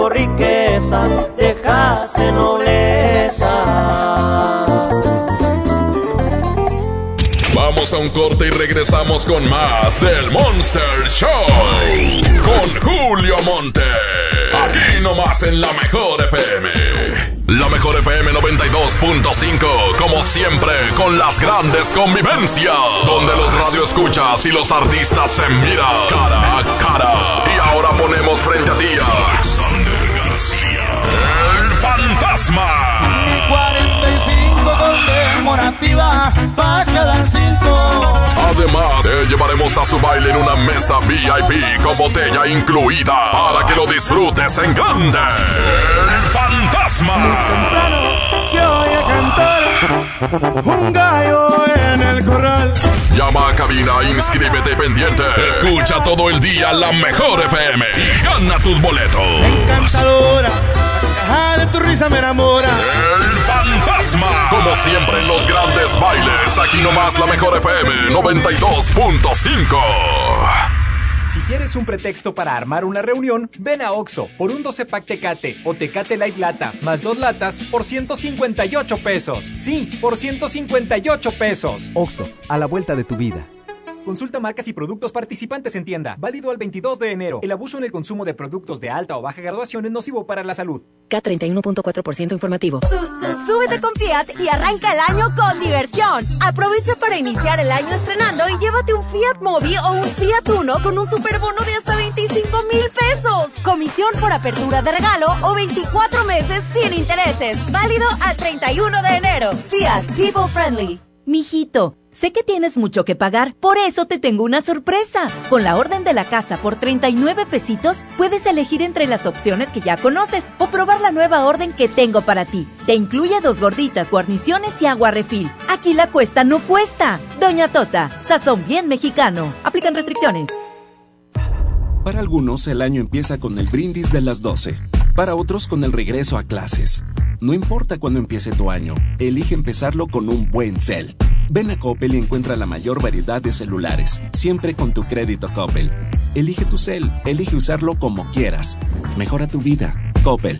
un corte y regresamos con más del Monster Show. Con Julio Monte. Aquí nomás en la mejor FM. La mejor FM 92.5. Como siempre, con las grandes convivencias. Donde los radioescuchas y los artistas se miran cara a cara. Y ahora ponemos frente a ti a Alexander García. El fantasma. 45 conmemorativa para cada cinco. Además, te llevaremos a su baile en una mesa VIP con botella incluida para que lo disfrutes en grande. El fantasma. Se oye cantar un gallo en el corral. Llama a cabina, inscríbete pendiente. Escucha todo el día la mejor FM y gana tus boletos. Encantadora, caja de tu risa me enamora. El fantasma. Como siempre en los grandes bailes, aquí nomás la mejor FM 92.5. Si quieres un pretexto para armar una reunión, ven a Oxo por un 12 pack Tecate o Tecate Light Lata más dos latas por 158 pesos. Sí, por 158 pesos. Oxo, a la vuelta de tu vida. Consulta marcas y productos participantes en tienda. Válido al 22 de enero. El abuso en el consumo de productos de alta o baja graduación es nocivo para la salud. K31.4% informativo. Súbete con Fiat y arranca el año con diversión. Aprovecha para iniciar el año estrenando y llévate un Fiat Mobi o un Fiat Uno con un superbono de hasta 25 mil pesos. Comisión por apertura de regalo o 24 meses sin intereses. Válido al 31 de enero. Fiat People Friendly. Mijito, sé que tienes mucho que pagar, por eso te tengo una sorpresa. Con la orden de la casa por 39 pesitos, puedes elegir entre las opciones que ya conoces o probar la nueva orden que tengo para ti. Te incluye dos gorditas, guarniciones y agua refil. Aquí la cuesta no cuesta. Doña Tota, sazón bien mexicano. Aplican restricciones. Para algunos el año empieza con el brindis de las 12, para otros con el regreso a clases. No importa cuándo empiece tu año, elige empezarlo con un buen cel. Ven a Coppel y encuentra la mayor variedad de celulares, siempre con tu crédito Coppel. Elige tu cel, elige usarlo como quieras. Mejora tu vida. Coppel.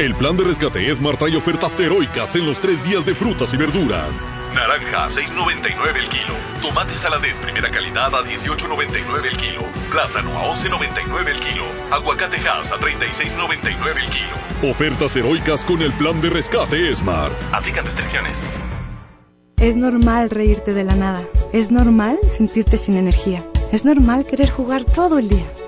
El plan de rescate Smart trae ofertas heroicas en los tres días de frutas y verduras. Naranja, 6.99 el kilo. Tomate saladet primera calidad a 18.99 el kilo. Plátano a 11.99 el kilo. Aguacate Hass a 36.99 el kilo. Ofertas heroicas con el plan de rescate Smart. Aplican restricciones. Es normal reírte de la nada. Es normal sentirte sin energía. Es normal querer jugar todo el día.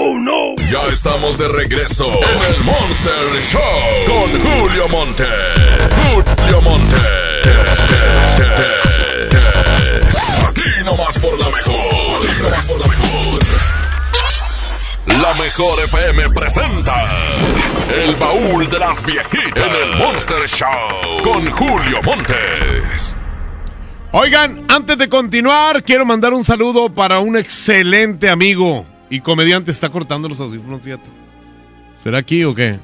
¡Oh, no! Ya estamos de regreso en el Monster Show con Julio Monte. Julio Monte. Aquí nomás por la mejor. Aquí nomás por la mejor. La mejor FM presenta El baúl de las viejitas en el Monster Show con Julio Montes. Oigan, antes de continuar, quiero mandar un saludo para un excelente amigo y comediante. Está cortando los audífonos, fíjate. ¿Será aquí o qué?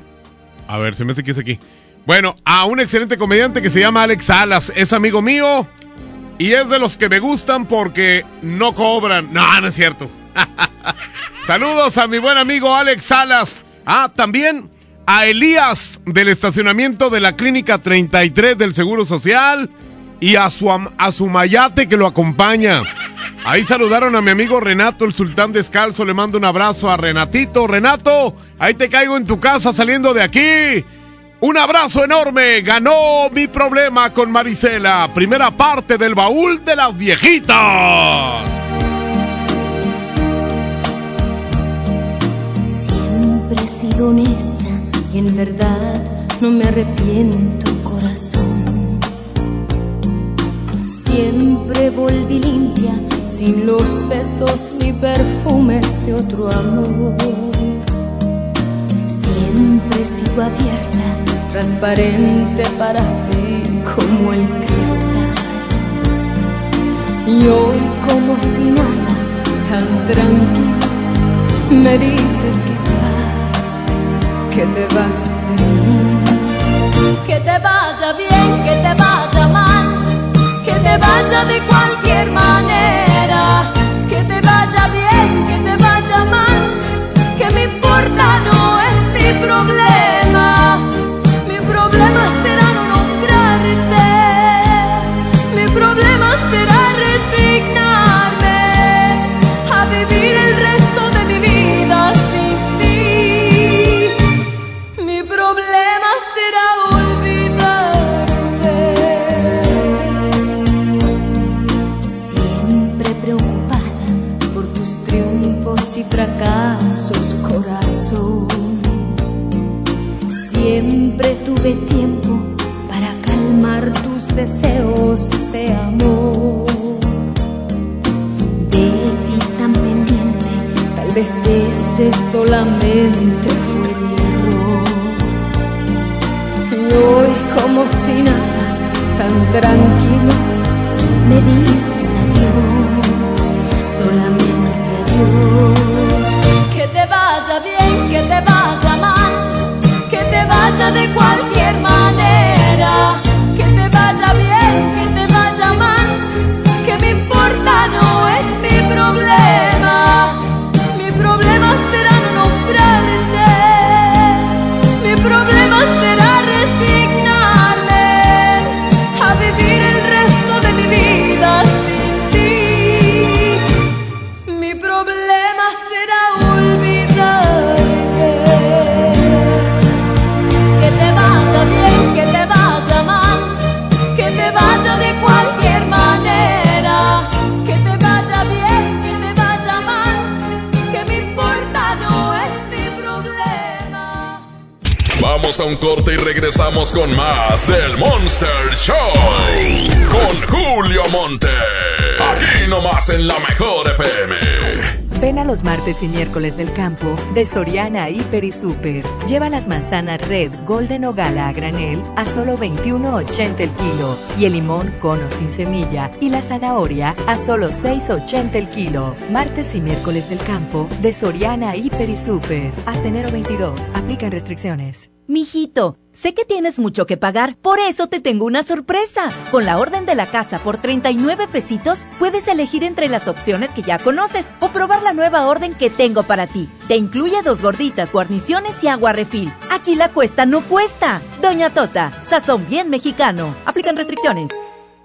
A ver, se me hace que es aquí. Bueno, a un excelente comediante que se llama Alex Salas. Es amigo mío y es de los que me gustan porque no cobran. No, no es cierto. Saludos a mi buen amigo Alex Salas. Ah, también a Elías del estacionamiento de la Clínica 33 del Seguro Social y a su, a su mayate que lo acompaña. Ahí saludaron a mi amigo Renato, el sultán descalzo. Le mando un abrazo a Renatito. Renato, ahí te caigo en tu casa saliendo de aquí. Un abrazo enorme. Ganó mi problema con Marisela. Primera parte del baúl de las viejitas. Siempre he sido honesta y en verdad no me arrepiento, corazón. Siempre volví limpia, sin los besos ni perfumes de otro amor. Siempre sigo abierta, transparente para ti como el cristal. Y hoy como si nada, tan tranquilo, me dices que te vas, que te vas de mí. Que te vaya bien, que te vaya mal, que te vaya de cualquier manera. Tiempo para calmar tus deseos de amor. De ti tan pendiente, tal vez ese solamente fue mi error. Hoy como si nada, tan tranquilo, me dices adiós, solamente adiós. Que te vaya bien, que te vaya mal te vaya de cualquier manera, Vamos a un corte y regresamos con más del Monster Show. Con Julio Monte. Aquí nomás en la mejor FM. Ven a los martes y miércoles del campo de Soriana Hiper y Super. Lleva las manzanas Red, Golden o Gala a granel a solo 21.80 el kilo y el limón cono sin semilla y la zanahoria a solo 6.80 el kilo. Martes y miércoles del campo de Soriana Hiper y Super. Hasta enero 22. Aplican restricciones. Mijito, sé que tienes mucho que pagar, por eso te tengo una sorpresa. Con la orden de la casa por 39 pesitos, puedes elegir entre las opciones que ya conoces o probar la nueva orden que tengo para ti. Te incluye dos gorditas, guarniciones y agua refil. Aquí la cuesta no cuesta. Doña Tota, sazón bien mexicano. Aplican restricciones.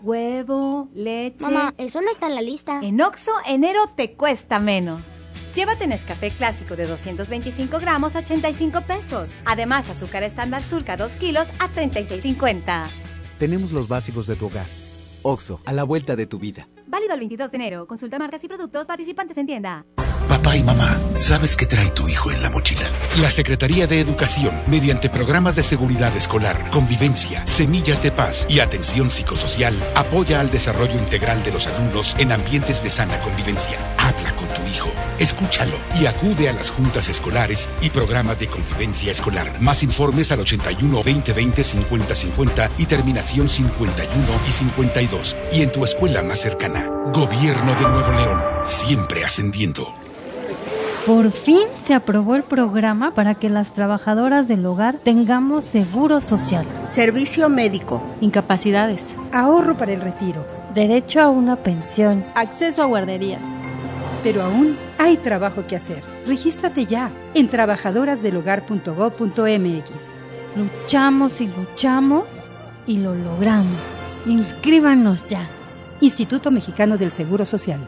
Huevo, leche. Mamá, eso no está en la lista. En Oxo, enero te cuesta menos. Llévate Nescafé clásico de 225 gramos a 85 pesos. Además, azúcar estándar surca 2 kilos a 36,50. Tenemos los básicos de tu hogar. Oxo, a la vuelta de tu vida. Válido el 22 de enero. Consulta marcas y productos participantes en tienda. Papá y mamá, ¿sabes qué trae tu hijo en la mochila? La Secretaría de Educación, mediante programas de seguridad escolar, convivencia, semillas de paz y atención psicosocial, apoya al desarrollo integral de los alumnos en ambientes de sana convivencia. Habla con tu hijo, escúchalo y acude a las juntas escolares y programas de convivencia escolar. Más informes al 81 2020 50 50 y terminación 51 y 52. Y en tu escuela más cercana. Gobierno de Nuevo León, siempre ascendiendo. Por fin se aprobó el programa para que las trabajadoras del hogar tengamos seguro social, Servicio médico. incapacidades, ahorro para el retiro, derecho a una pensión, acceso a guarderías. Pero aún hay trabajo que hacer. Regístrate ya en trabajadorasdelhogar.gov.mx. Luchamos y luchamos y lo logramos. Inscríbanos ya. Instituto Mexicano del Seguro Social.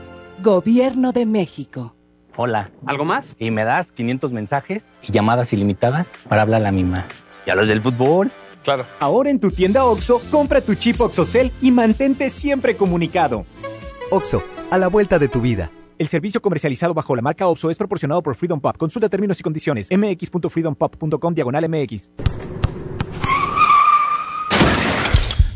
Gobierno de México. Hola. ¿Algo más? Y me das 500 mensajes y llamadas ilimitadas para hablar a la misma. ¿Y a los del fútbol? Claro. Ahora en tu tienda OXO, compra tu chip OXOCEL y mantente siempre comunicado. Oxo, a la vuelta de tu vida. El servicio comercializado bajo la marca OXO es proporcionado por Freedom Pop. Consulta términos y condiciones. mx.freedompop.com diagonal mx.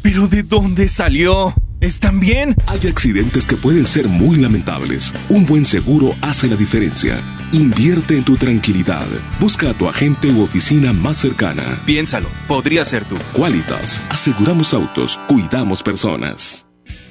¿Pero de dónde salió? ¿Están bien? Hay accidentes que pueden ser muy lamentables. Un buen seguro hace la diferencia. Invierte en tu tranquilidad. Busca a tu agente u oficina más cercana. Piénsalo, podría ser tú. Qualitas, aseguramos autos, cuidamos personas.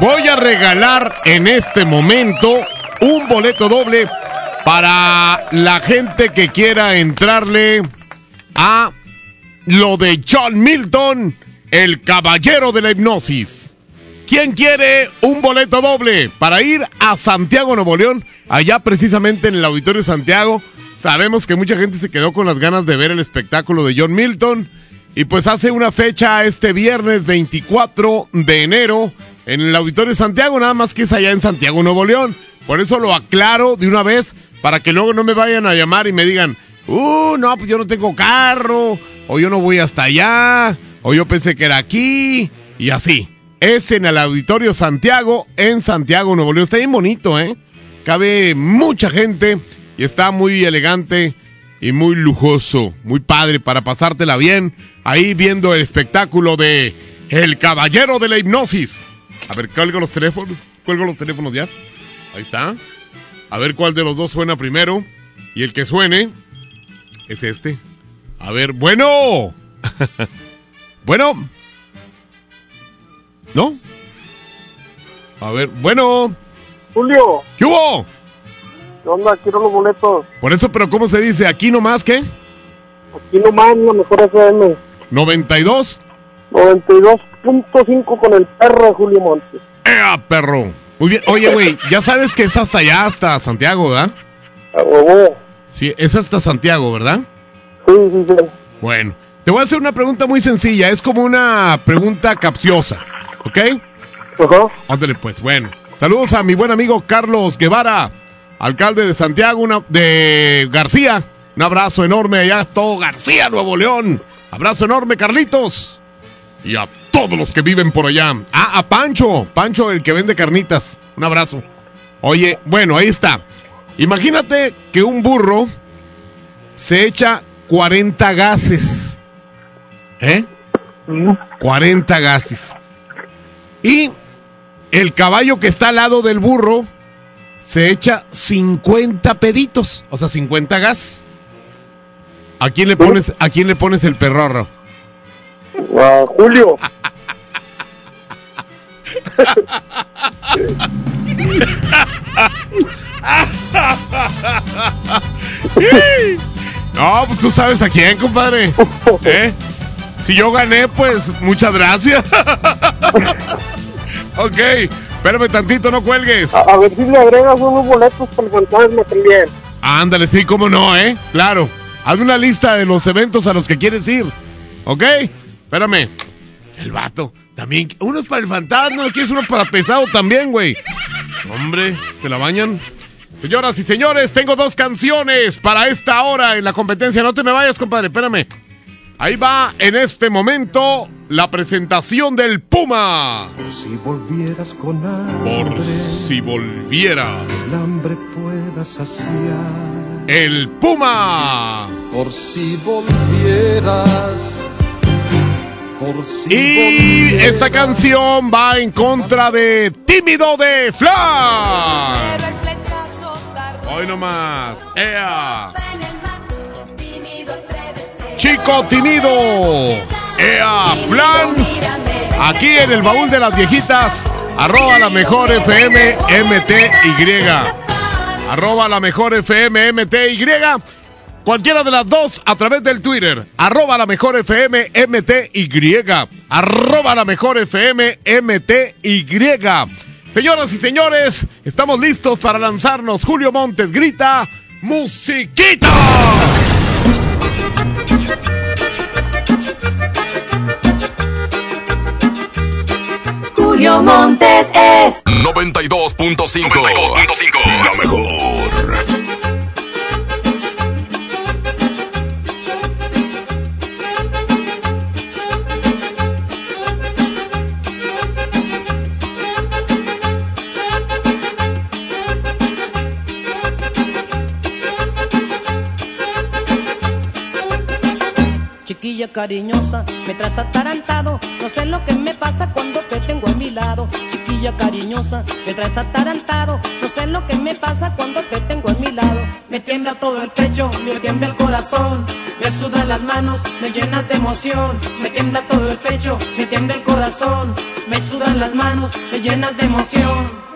Voy a regalar en este momento un boleto doble para la gente que quiera entrarle a lo de John Milton, el caballero de la hipnosis. ¿Quién quiere un boleto doble para ir a Santiago, Nuevo León? Allá precisamente en el Auditorio Santiago. Sabemos que mucha gente se quedó con las ganas de ver el espectáculo de John Milton. Y pues hace una fecha este viernes 24 de enero en el Auditorio Santiago, nada más que es allá en Santiago, Nuevo León. Por eso lo aclaro de una vez para que luego no me vayan a llamar y me digan, uh, no, pues yo no tengo carro, o yo no voy hasta allá, o yo pensé que era aquí, y así. Es en el Auditorio Santiago, en Santiago, Nuevo León. Está bien bonito, ¿eh? Cabe mucha gente y está muy elegante y muy lujoso, muy padre para pasártela bien ahí viendo el espectáculo de El Caballero de la Hipnosis. A ver, cuelgo los teléfonos, cuelgo los teléfonos ya. Ahí está. A ver cuál de los dos suena primero. Y el que suene es este. A ver, bueno. bueno. ¿No? A ver, bueno. Julio. ¿Qué hubo? ¿Qué onda? Quiero los boletos. Por eso, pero ¿cómo se dice? ¿Aquí nomás qué? Aquí nomás, la mejor FM. 92. 92.5 con el perro de Julio Montes. ¡Ea, perro! Muy bien. Oye, güey, ya sabes que es hasta allá, hasta Santiago, ¿verdad? A huevo. Sí, es hasta Santiago, ¿verdad? Sí, sí, sí. Bueno, te voy a hacer una pregunta muy sencilla. Es como una pregunta capciosa, ¿ok? Ajá. Ándale, pues, bueno. Saludos a mi buen amigo Carlos Guevara, alcalde de Santiago, una, de García. Un abrazo enorme allá, todo García, Nuevo León. Abrazo enorme, Carlitos. Y a todos los que viven por allá. Ah, a Pancho. Pancho, el que vende carnitas. Un abrazo. Oye, bueno, ahí está. Imagínate que un burro se echa 40 gases. ¿Eh? 40 gases. Y el caballo que está al lado del burro se echa 50 peditos. O sea, 50 gases. ¿A quién le pones, a quién le pones el perrorro? A Julio. No, pues tú sabes a quién, compadre. ¿Eh? Si yo gané, pues muchas gracias. ok, espérame tantito, no cuelgues. A, a ver si le agregas unos boletos para el fantasma también. Ándale, sí, cómo no, ¿eh? Claro. Hazme una lista de los eventos a los que quieres ir. ¿Ok? Espérame. El vato. También. Uno es para el fantasma, quieres uno para pesado también, güey. Hombre, ¿te la bañan? Señoras y señores, tengo dos canciones para esta hora en la competencia. No te me vayas, compadre, espérame. Ahí va en este momento la presentación del Puma. Si volvieras con hambre, Por si volviera. el hambre pueda saciar. El Puma. Por si volvieras. Y esta canción va en contra de Tímido de Flan. Hoy nomás. ¡Ea! Chico tímido. ¡Ea! Flan. Aquí en el baúl de las viejitas. Arroba la mejor FM MTY. Arroba la mejor FM MTY. Cualquiera de las dos a través del Twitter. Arroba la mejor FM MTY. Arroba la mejor FM MTY. Señoras y señores, estamos listos para lanzarnos. Julio Montes grita, musiquita. Julio Montes es 92.5. La mejor. Cariñosa, me traes atarantado. No sé lo que me pasa cuando te tengo a mi lado. Chiquilla cariñosa, me traes atarantado. No sé lo que me pasa cuando te tengo a mi lado. Me tiembla todo el pecho, me tiembla el corazón. Me sudan las manos, me llenas de emoción. Me tiembla todo el pecho, me tiembla el corazón. Me sudan las manos, me llenas de emoción.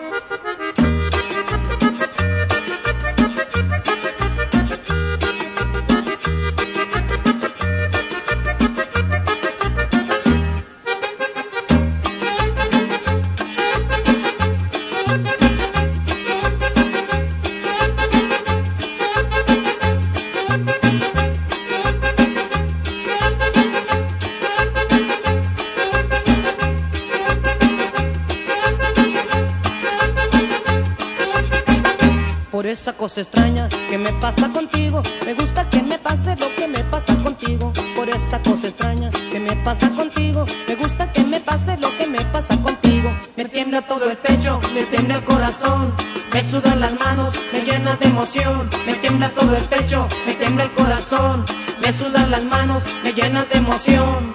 Extraña que me pasa contigo, me gusta que me pase lo que me pasa contigo. Por esa cosa extraña que me pasa contigo, me gusta que me pase lo que me pasa contigo. Me tiembla todo el pecho, me tiembla el corazón, me sudan las manos, me llenas de emoción. Me tiembla todo el pecho, me tiembla el corazón, me sudan las manos, me llenas de emoción.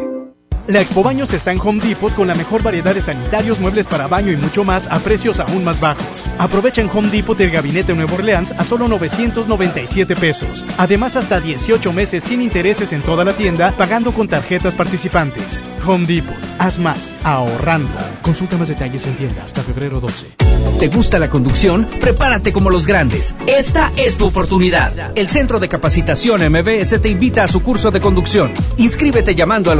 La Expo Baños está en Home Depot con la mejor variedad de sanitarios, muebles para baño y mucho más a precios aún más bajos. Aprovecha en Home Depot el gabinete Nuevo Orleans a solo 997 pesos. Además, hasta 18 meses sin intereses en toda la tienda, pagando con tarjetas participantes. Home Depot. Haz más, ahorrando. Consulta más detalles en tienda hasta febrero 12. ¿Te gusta la conducción? Prepárate como los grandes. Esta es tu oportunidad. El Centro de Capacitación MBS te invita a su curso de conducción. Inscríbete llamando al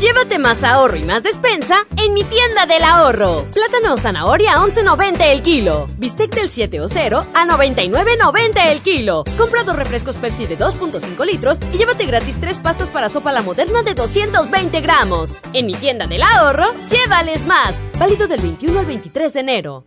Llévate más ahorro y más despensa en mi tienda del ahorro. Plátano o zanahoria a 11.90 el kilo. Bistec del 7 o 0 a 99.90 el kilo. Compra dos refrescos Pepsi de 2.5 litros y llévate gratis tres pastas para sopa la moderna de 220 gramos. En mi tienda del ahorro, llévales más. Válido del 21 al 23 de enero.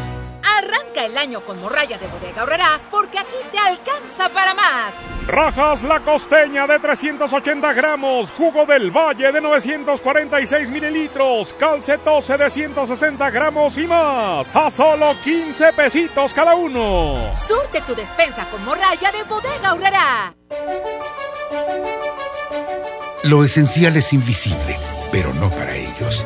Arranca el año con morralla de bodega horrera porque aquí te alcanza para más. Rajas la costeña de 380 gramos, jugo del valle de 946 mililitros, calcetose de 160 gramos y más, a solo 15 pesitos cada uno. Surte tu despensa con morralla de bodega horrera. Lo esencial es invisible, pero no para ellos.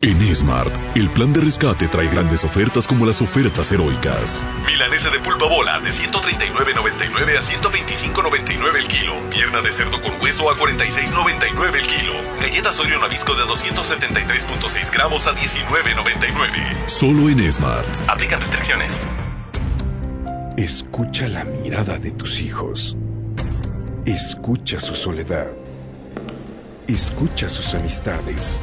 En Smart, el plan de rescate trae grandes ofertas como las ofertas heroicas. Milanesa de pulpa bola de 139.99 a 125.99 el kilo. Pierna de cerdo con hueso a 46.99 el kilo. Galletas Oreo Nabisco de 273.6 gramos a 19.99. Solo en Smart. Aplican restricciones. Escucha la mirada de tus hijos. Escucha su soledad. Escucha sus amistades.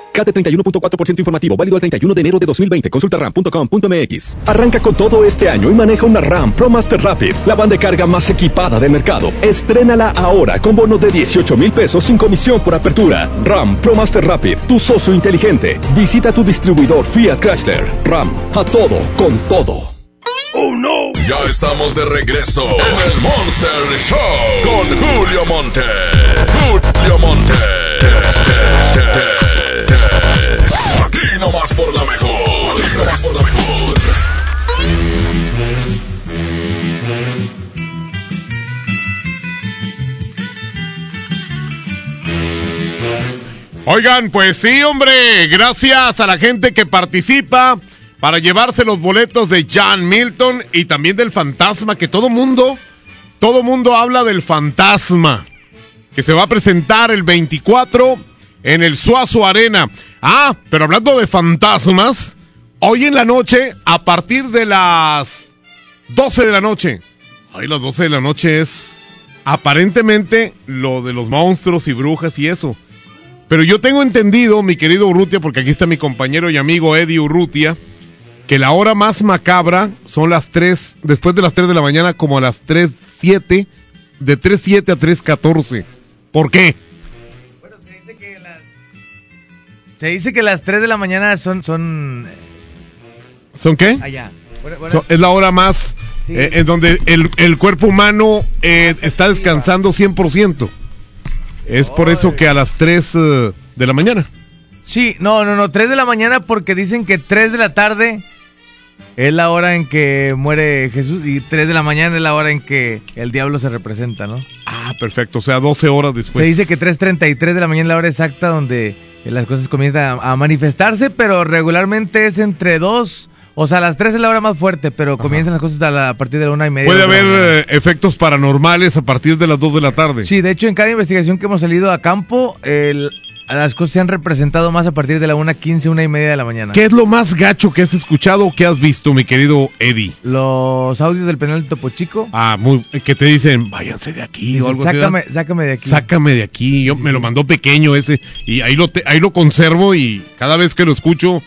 CAT 31.4% informativo, válido al 31 de enero de 2020. Consulta ram.com.mx. Arranca con todo este año y maneja una RAM Pro Master Rapid, la banda de carga más equipada del mercado. Estrénala ahora con bono de 18 mil pesos sin comisión por apertura. RAM Pro Master Rapid, tu socio inteligente. Visita tu distribuidor Fiat Chrysler. RAM, a todo, con todo. ¡Oh no! Ya estamos de regreso en el Monster Show con Julio Monte. Julio Monte. Aquí nomás por la mejor. Aquí nomás por la mejor. Oigan, pues sí, hombre, gracias a la gente que participa para llevarse los boletos de John Milton y también del fantasma, que todo mundo, todo mundo habla del fantasma, que se va a presentar el 24 en el Suazo Arena. Ah, pero hablando de fantasmas, hoy en la noche, a partir de las 12 de la noche, hoy las 12 de la noche es aparentemente lo de los monstruos y brujas y eso. Pero yo tengo entendido, mi querido Urrutia, porque aquí está mi compañero y amigo Eddie Urrutia, que la hora más macabra son las 3, después de las 3 de la mañana, como a las 3.07, de 3.07 a 3.14. ¿Por qué? Se dice que las 3 de la mañana son... ¿Son, ¿Son qué? allá. So- es la hora más Sí. eh, en donde el, el cuerpo humano eh, está descansando 100%. Es por eso que a las 3 eh, de la mañana. Sí, no, no, no, 3 de la mañana porque dicen que 3 de la tarde es la hora en que muere Jesús y 3 de la mañana es la hora en que el diablo se representa, ¿no? Ah, perfecto. O sea, 12 horas después. Se dice que 3.33 de la mañana es la hora exacta donde las cosas comienzan a, manifestarse, pero regularmente es entre 2, o sea, a las 3 es la hora más fuerte, pero comienzan las cosas a, la- a partir de la una y media. Puede dos haber eh, efectos paranormales a partir de las 2 de la tarde. Sí, de hecho, en cada investigación que hemos salido a campo, el- las cosas se han representado más a partir de la 1.15, una y media de la mañana. ¿Qué es lo más gacho que has escuchado o que has visto, mi querido Eddie? Los audios del penal de Topo Chico. Ah, muy, que te dicen, váyanse de aquí o algo así, sácame, ¿verdad? sácame de aquí. Sácame de aquí. Yo me lo mandó pequeño ese y ahí lo te- ahí lo conservo y cada vez que lo escucho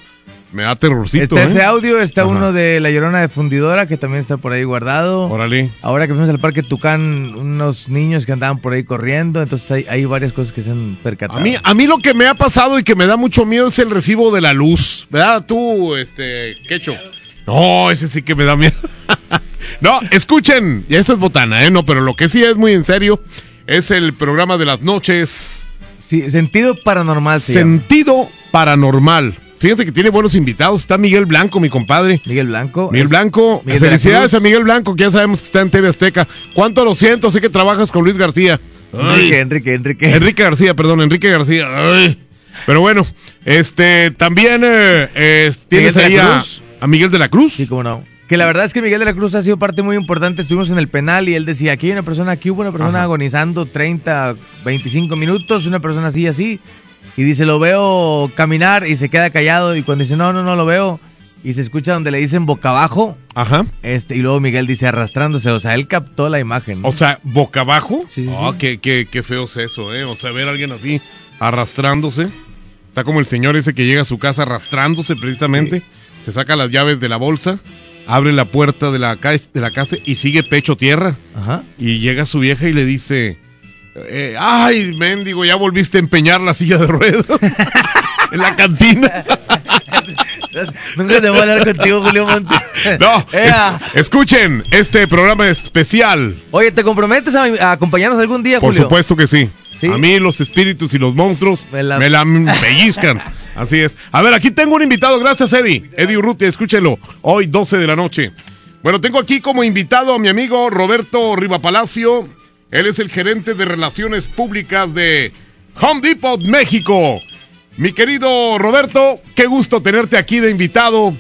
me da terrorcito. Está ¿eh? ese audio, está Ajá. uno de La Llorona de Fundidora, que también está por ahí guardado. Órale. Ahora que fuimos al Parque Tucán, unos niños que andaban por ahí corriendo, entonces hay, hay varias cosas que se han percatado. A mí, a mí lo que me ha pasado y que me da mucho miedo es el recibo de la luz. ¿Verdad tú, este, Quecho? No, ese sí que me da miedo. no, escuchen, y esto es botana, ¿eh? No, pero lo que sí es muy en serio es el programa de las noches. Sí, sentido paranormal se llama. Sentido paranormal. Fíjense que tiene buenos invitados. Está Miguel Blanco, mi compadre. Miguel Blanco. Miguel Blanco. Miguel Felicidades a Miguel Blanco, que ya sabemos que está en TV Azteca. ¿Cuánto lo siento? Sé que trabajas con Luis García. Ay. Enrique, Enrique, Enrique. Enrique García, perdón, Enrique García. Ay. Pero bueno, este también eh, eh, tienes ahí a, Miguel de la Cruz. Sí, cómo no. Que la verdad es que Miguel de la Cruz ha sido parte muy importante. Estuvimos en el penal y él decía, aquí hay una persona, aquí hubo una persona Ajá. agonizando 30, 25 minutos, una persona así, así. Y dice, lo veo caminar y se queda callado. Y cuando dice, no, no, no lo veo. Y se escucha donde le dicen boca abajo. Ajá. Este, y luego Miguel dice arrastrándose. O sea, él captó la imagen. ¿no? O sea, boca abajo. Sí, sí, Ah, sí. qué, qué- qué feo es eso, ¿eh? O sea, ver a alguien así arrastrándose. Está como el señor ese que llega a su casa arrastrándose precisamente. Se saca las llaves de la bolsa, abre la puerta de la, de la casa y sigue pecho tierra. Ajá. Y llega su vieja y le dice, eh, ay, mendigo, ya volviste a empeñar la silla de ruedas en la cantina. Nunca te voy a hablar contigo, Julio Monte. No, es- escuchen este programa especial. Oye, ¿te comprometes a, a acompañarnos algún día, Por Julio? supuesto que sí. ¿Sí? A mí los espíritus y los monstruos me la- la, pellizcan. Así es. A ver, aquí tengo un invitado. Gracias, Eddie. Eddie Urrutia, escúchelo. Hoy, 12 de la noche. Bueno, tengo aquí como invitado a mi amigo Roberto Rivapalacio. Él es el gerente de Relaciones Públicas de Home Depot, México. Mi querido Roberto, qué gusto tenerte aquí de invitado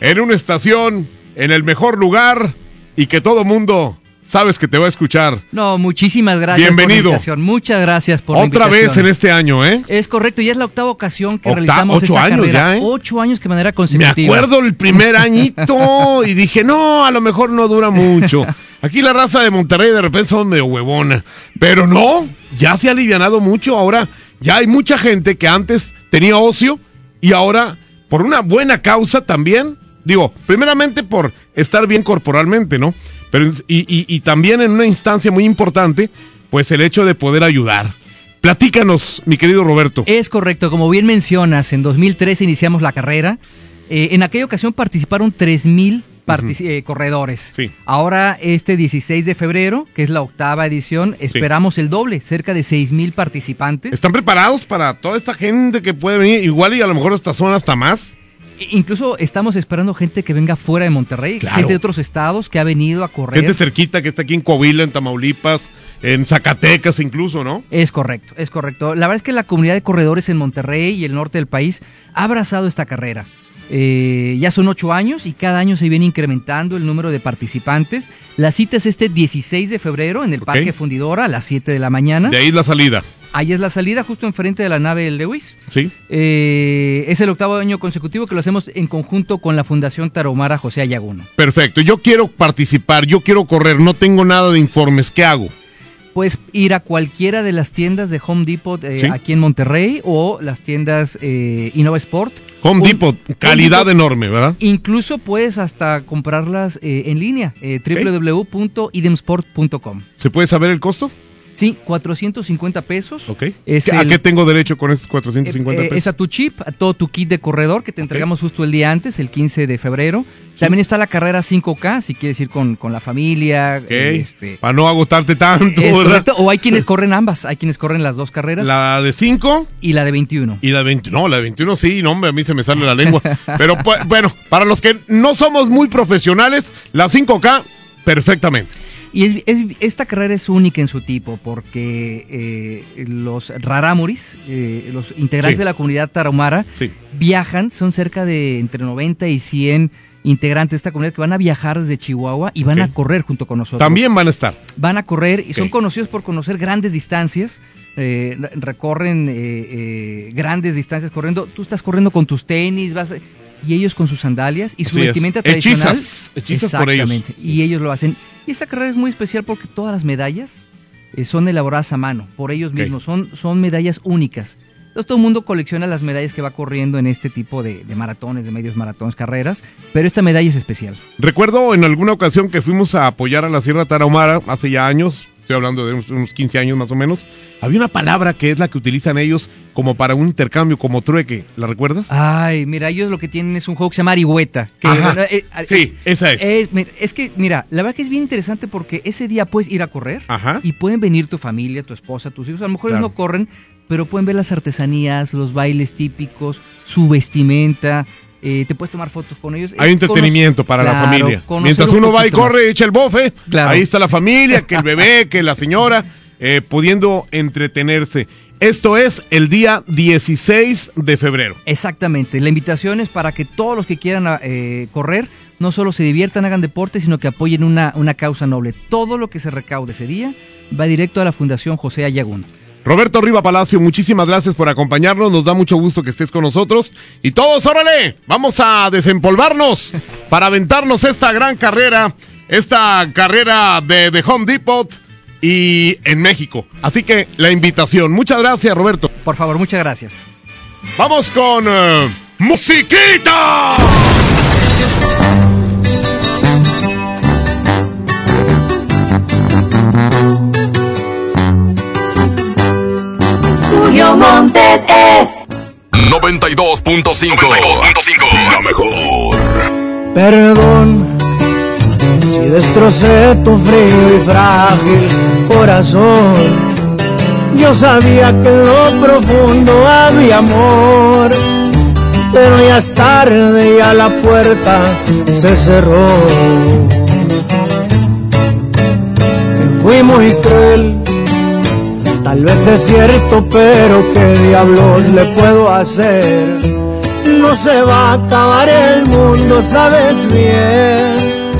en una estación, en el mejor lugar y que todo mundo sabes que te va a escuchar. No, muchísimas gracias por Bienvenido. la invitación. Muchas gracias por la Otra vez en este año, ¿eh? Es correcto, ya es la octava ocasión que Octa- realizamos ocho esta años carrera. ya, ¿eh? Ocho años que manera Me consecutiva. acuerdo el primer añito y dije, no, a lo mejor no dura mucho. Aquí la raza de Monterrey de repente son medio huevona. Pero no, ya se ha alivianado mucho. Ahora ya hay mucha gente que antes tenía ocio y ahora, por una buena causa también, digo, primeramente por estar bien corporalmente, ¿no? Pero y, y- también en una instancia muy importante, pues el hecho de poder ayudar. Platícanos, mi querido Roberto. Es correcto, como bien mencionas, en 2013 iniciamos la carrera. Eh, en aquella ocasión participaron 3.000 partici- eh, corredores. Sí. Ahora, este 16 de febrero, que es la octava edición, esperamos el doble, cerca de 6.000 participantes. ¿Están preparados para toda esta gente que puede venir? Igual y a lo mejor esta zona hasta más. Incluso estamos esperando gente que venga fuera de Monterrey, Claro. gente de otros estados que ha venido a correr. Gente cerquita que está aquí en Coahuila, en Tamaulipas, en Zacatecas incluso, ¿no? Es correcto, es correcto. La verdad es que la comunidad de corredores en Monterrey y el norte del país ha abrazado esta carrera. Eh, ya son ocho años y cada año se viene incrementando el número de participantes. La cita es este 16 de febrero en el. Parque Fundidora a las 7 de la mañana. De ahí la salida. Ahí es la salida, justo enfrente de la nave Lewis. Sí. Eh, es el octavo año consecutivo que lo hacemos en conjunto con la Fundación Tarahumara José Ayaguno. Perfecto. Yo quiero participar, yo quiero correr, no tengo nada de informes. ¿Qué hago? Puedes ir a cualquiera de las tiendas de Home Depot eh, Sí. aquí en Monterrey o las tiendas eh, Innova Sport. Home Un- Depot, calidad Depot. enorme, ¿verdad? Incluso puedes hasta comprarlas eh, en línea, eh, www.idemsport.com. ¿Se puede saber el costo? Sí, 450 pesos. Ok. Es ¿A el- qué tengo derecho con esos 450 Eh, pesos? es a tu chip, a todo tu kit de corredor que te entregamos justo el día antes, el 15 de febrero. También está la carrera 5K, si quieres ir con, con la familia. Ok. este, Para no agotarte tanto, correcto. O hay quienes corren ambas, hay quienes corren las dos carreras. La de 5 y la de 21. y la de 20. No, la de 21 sí, no, hombre, a mí se me sale la lengua. Pero pues, bueno, para los que no somos muy profesionales, la 5K, perfectamente. Y es- es- esta carrera es única en su tipo porque eh, los rarámuris, eh, los integrantes Sí. de la comunidad tarahumara, Sí. viajan, son cerca de entre 90 y 100 integrantes de esta comunidad que van a viajar desde Chihuahua y van a correr junto con nosotros. También van a estar. Van a correr y son conocidos por conocer grandes distancias. eh, re- recorren eh, eh, grandes distancias corriendo. Tú estás corriendo con tus tenis, vas y ellos con sus sandalias y su Así es. vestimenta tradicional. Hechizas, hechizas por ellos. Exactamente, Y ellos lo hacen. Y esta carrera es muy especial porque todas las medallas eh, son elaboradas a mano por ellos mismos. Son, son medallas únicas. Entonces todo el mundo colecciona las medallas que va corriendo en este tipo de, de maratones, de medios maratones, carreras, pero esta medalla es especial. Recuerdo en alguna ocasión que fuimos a apoyar a la Sierra Tarahumara hace ya años, estoy hablando de unos, unos 15 años más o menos. Había una palabra que es la que utilizan ellos como para un intercambio, como trueque. ¿La recuerdas? Ay, mira, ellos lo que tienen es un juego que se llama Arihueta. que, Ajá. bueno, eh, Sí, esa es. es que, mira, la verdad que es bien interesante porque ese día puedes ir a correr Ajá. y pueden venir tu familia, tu esposa, tus hijos. A lo mejor ellos no corren, pero pueden ver las artesanías, los bailes típicos, su vestimenta. Eh, te puedes tomar fotos con ellos. Hay Es entretenimiento para la familia. Mientras un uno va y corre, echa el bofe, Claro. ahí está la familia, que el bebé, que la señora, eh, pudiendo entretenerse. Esto es el día 16 de febrero. Exactamente. La invitación es para que todos los que quieran eh, correr no solo se diviertan, hagan deporte, sino que apoyen una, una causa noble. Todo lo que se recaude ese día va directo a la Fundación José Ayagún. Roberto Riva Palacio, muchísimas gracias por acompañarnos. Nos da mucho gusto que estés con nosotros. Y todos, órale, vamos a desempolvarnos para aventarnos esta gran carrera, esta carrera de, de Home Depot y en México. Así que la invitación. Muchas gracias, Roberto. Por favor, muchas gracias. Vamos con eh, musiquita. Montes es 92.5. La mejor. Perdón si destrocé tu frío y frágil corazón. Yo sabía que en lo profundo había amor, pero ya es tarde, ya la puerta se cerró. Que fui muy cruel, tal vez es cierto, pero qué diablos le puedo hacer. No se va a acabar el mundo, sabes bien,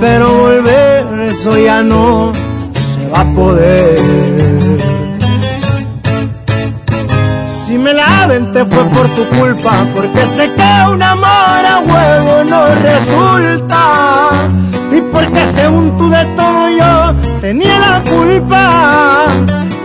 pero volver eso ya no se va a poder. Si me la aventé fue por tu culpa, porque sé que un amor a huevo no resulta. Y porque según tú de todo yo tenía la culpa.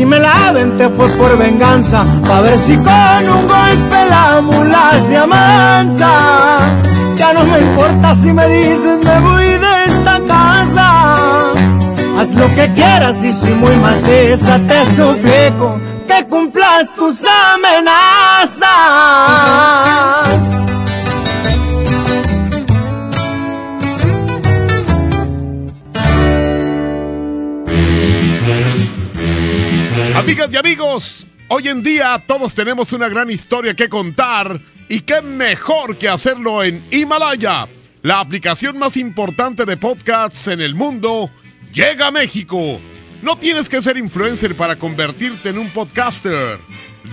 Si me la aventé fue por venganza, pa' ver si con un golpe la mula se amansa. Ya no me importa si me dicen me voy de esta casa. Haz lo que quieras y si muy maciza te suplico que cumplas tus amenazas. Amigas y amigos, hoy en día todos tenemos una gran historia que contar y qué mejor que hacerlo en Himalaya, la aplicación más importante de podcasts en el mundo, llega a México. No tienes que ser influencer para convertirte en un podcaster.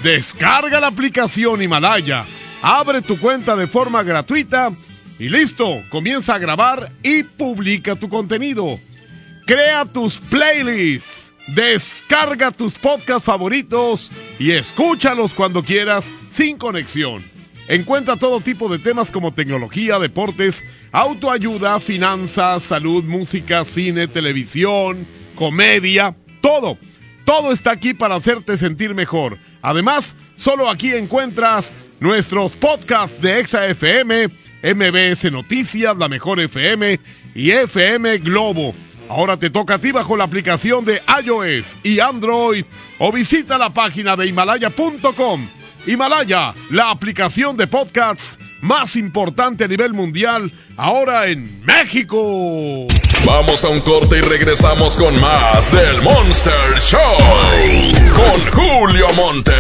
Descarga la aplicación Himalaya, abre tu cuenta de forma gratuita y listo, comienza a grabar y publica tu contenido. Crea tus playlists. Descarga tus podcasts favoritos y escúchalos cuando quieras sin conexión. Encuentra todo tipo de temas como tecnología, deportes, autoayuda, finanzas, salud, música, cine, televisión, comedia, todo. Todo está aquí para hacerte sentir mejor. Además, solo aquí encuentras nuestros podcasts de Exa FM, MBS Noticias, La Mejor FM y FM Globo. Ahora te toca a ti bajo la aplicación de iOS y Android o visita la página de himalaya.com. Himalaya, la aplicación de podcasts más importante a nivel mundial, ahora en México. Vamos a un corte y regresamos con más del Monster Show. Con Julio Monte.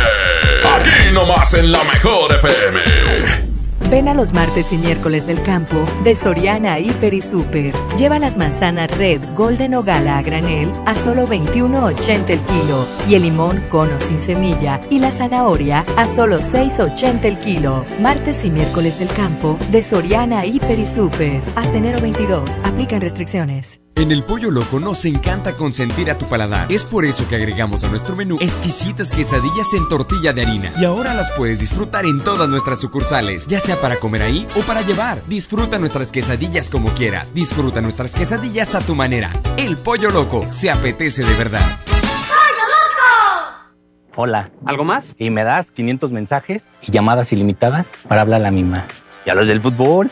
Aquí nomás en la mejor FM. Ven a los martes y miércoles del campo de Soriana Hiper y Super. Lleva las manzanas Red, Golden o Gala a granel a solo 21.80 el kilo y el limón cono sin semilla y la zanahoria a solo 6.80 el kilo. Martes y miércoles del campo de Soriana Hiper y Super. Hasta enero 22. Aplican restricciones. En el Pollo Loco nos encanta consentir a tu paladar. Es por eso que agregamos a nuestro menú exquisitas quesadillas en tortilla de harina. Y ahora las puedes disfrutar en todas nuestras sucursales, ya sea para comer ahí o para llevar. Disfruta nuestras quesadillas como quieras. Disfruta nuestras quesadillas a tu manera. El Pollo Loco se apetece de verdad. Hola. ¿Algo más? Y me das 500 mensajes y llamadas ilimitadas para hablar a la misma. ¿Y a los del fútbol?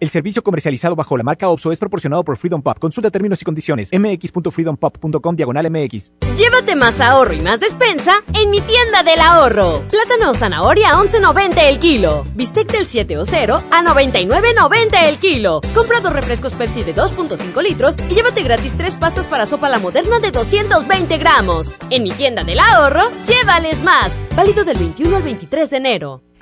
El servicio comercializado bajo la marca OPSO es proporcionado por Freedom Pop. Consulta términos y condiciones. mx.freedompop.com diagonal mx. Llévate más ahorro y más despensa en mi tienda del ahorro. Plátano o zanahoria a 11.90 el kilo. Bistec del 7 o 0 a 99.90 el kilo. Compra dos refrescos Pepsi de 2.5 litros y llévate gratis tres pastas para sopa la moderna de 220 gramos. En mi tienda del ahorro, llévales más. Válido del 21 al 23 de enero.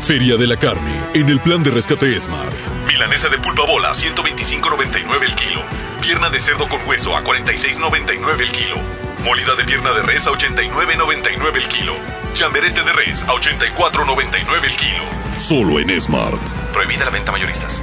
Feria de la Carne, en el plan de rescate Smart. Milanesa de pulpa bola, 125.99 el kilo. Pierna de cerdo con hueso a 46.99 el kilo. Molida de pierna de res a 89.99 el kilo. Chamberete de res a 84.99 el kilo. Solo en Smart. Prohibida la venta mayoristas.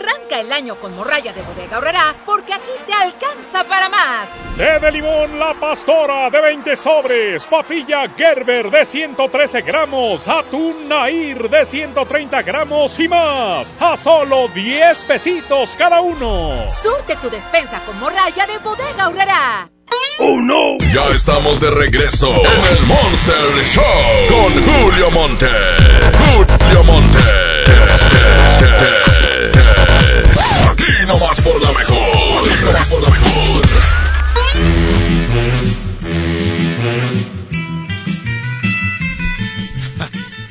Arranca el año con morralla de bodega horrera porque aquí te alcanza para más. Té de limón La Pastora de 20 sobres, papilla Gerber de 113 gramos, atún Nair de 130 gramos y más. A solo 10 pesitos cada uno. Surte tu despensa con morralla de bodega horrera. ¡Oh no! Ya estamos de regreso en el Monster Show con Julio Monte. Julio Monte. Aquí nomás por la mejor. Aquí nomás por la mejor.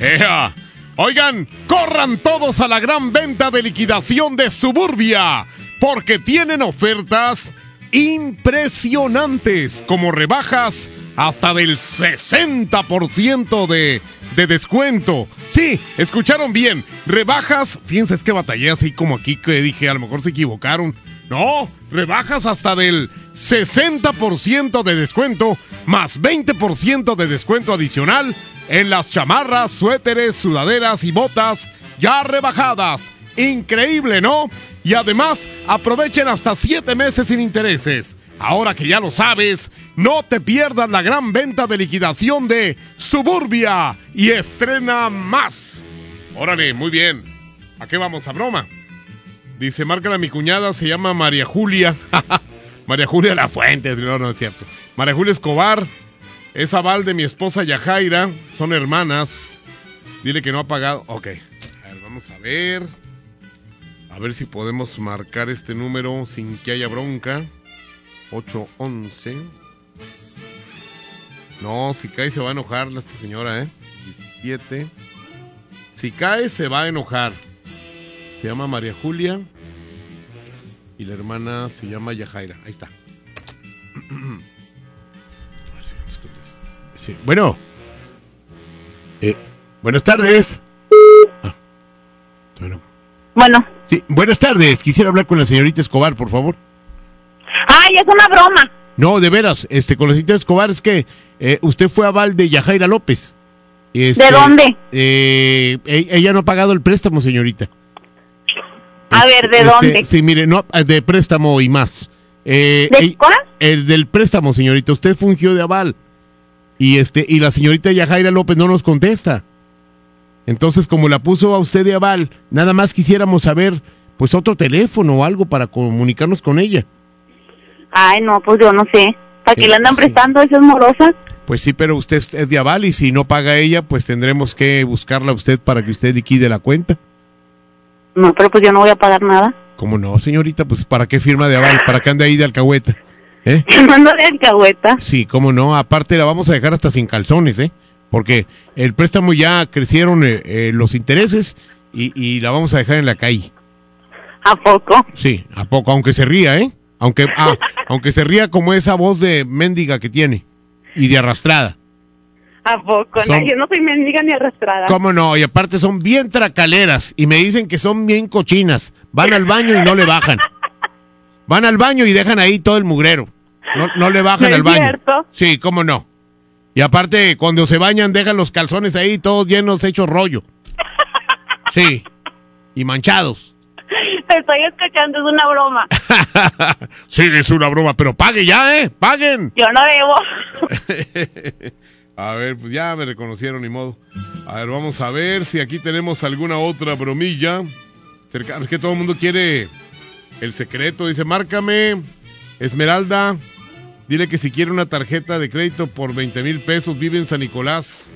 ¡Ea! Oigan, corran todos a la gran venta de liquidación de Suburbia, porque tienen ofertas impresionantes, como rebajas hasta del 60% de, de descuento. Sí, escucharon bien. Rebajas, fíjense, es que batallé así como aquí que dije, a lo mejor se equivocaron. No, rebajas hasta del 60% de descuento, más 20% de descuento adicional en las chamarras, suéteres, sudaderas y botas ya rebajadas. Increíble, ¿no? Y además, aprovechen hasta 7 meses sin intereses. Ahora que ya lo sabes, no te pierdas la gran venta de liquidación de Suburbia y estrena más. Órale, muy bien. ¿A qué vamos? ¿A broma? Dice, márcala mi cuñada, se llama María Julia. María Julia La Fuente, no, no es cierto. María Julia Escobar, es aval de mi esposa Yajaira, son hermanas. Dile que no ha pagado. Ok, a ver, vamos a ver. A ver si podemos marcar este número sin que haya bronca. 811. No, si cae se va a enojar esta señora, ¿eh? 17. Si cae se va a enojar. Se llama María Julia. Y la hermana se llama Yajaira. Ahí está. Sí. Bueno. Eh, buenas tardes. Ah. Bueno. Bueno. Sí, buenas tardes. Quisiera hablar con la señorita Escobar, por favor. Es una broma. No, de veras, este, con la señorita Escobar es que eh, usted fue aval de Yajaira López. Este, ¿De dónde? eh, e- ella no ha pagado el préstamo, señorita. A ver, ¿de Este, dónde? Sí, mire, no, de préstamo y más. Eh, ¿De ey- cuál? El del préstamo, señorita. Usted fungió de aval. Y este, y la señorita Yajaira López no nos contesta. Entonces, como la puso a usted de aval, nada más quisiéramos saber, pues, otro teléfono o algo para comunicarnos con ella. Ay, no, pues yo no sé. ¿Para Sí, qué le andan sí. prestando? ¿Eso es morosa? Pues sí, pero usted es de aval y si no paga ella, pues tendremos que buscarla a usted para que usted liquide la cuenta. No, pero pues yo no voy a pagar nada. ¿Cómo no, señorita? Pues ¿para qué firma de aval? ¿Para qué ande ahí de alcahueta? ¿Eh? Yo no ando de alcahueta. Sí, cómo no. Aparte la vamos a dejar hasta sin calzones, ¿eh? Porque el préstamo ya crecieron eh, eh, los intereses y, y la vamos a dejar en la calle. ¿A poco? Sí, a poco, aunque se ría, ¿eh? Aunque, ah, aunque se ría como esa voz de mendiga que tiene y de arrastrada. ¿A poco? Son- No, yo no soy mendiga ni arrastrada. ¿Cómo no? Y aparte son bien tracaleras y me dicen que son bien cochinas. Van al baño y no le bajan. Van al baño y dejan ahí todo el mugrero. No, no le bajan ¿No al es baño. cierto? Sí, cómo no. Y aparte, cuando se bañan, dejan los calzones ahí todos llenos, hechos rollo. Sí. Y manchados. Te estoy escuchando, es una broma. Sí, es una broma, pero pague ya, ¿eh? Paguen. Yo no debo. A ver, pues ya me reconocieron, ni modo. A ver, vamos a ver si aquí tenemos alguna otra bromilla. Es que todo el mundo quiere el secreto. Dice, márcame, Esmeralda. Dile que si quiere una tarjeta de crédito por 20 mil pesos, vive en San Nicolás.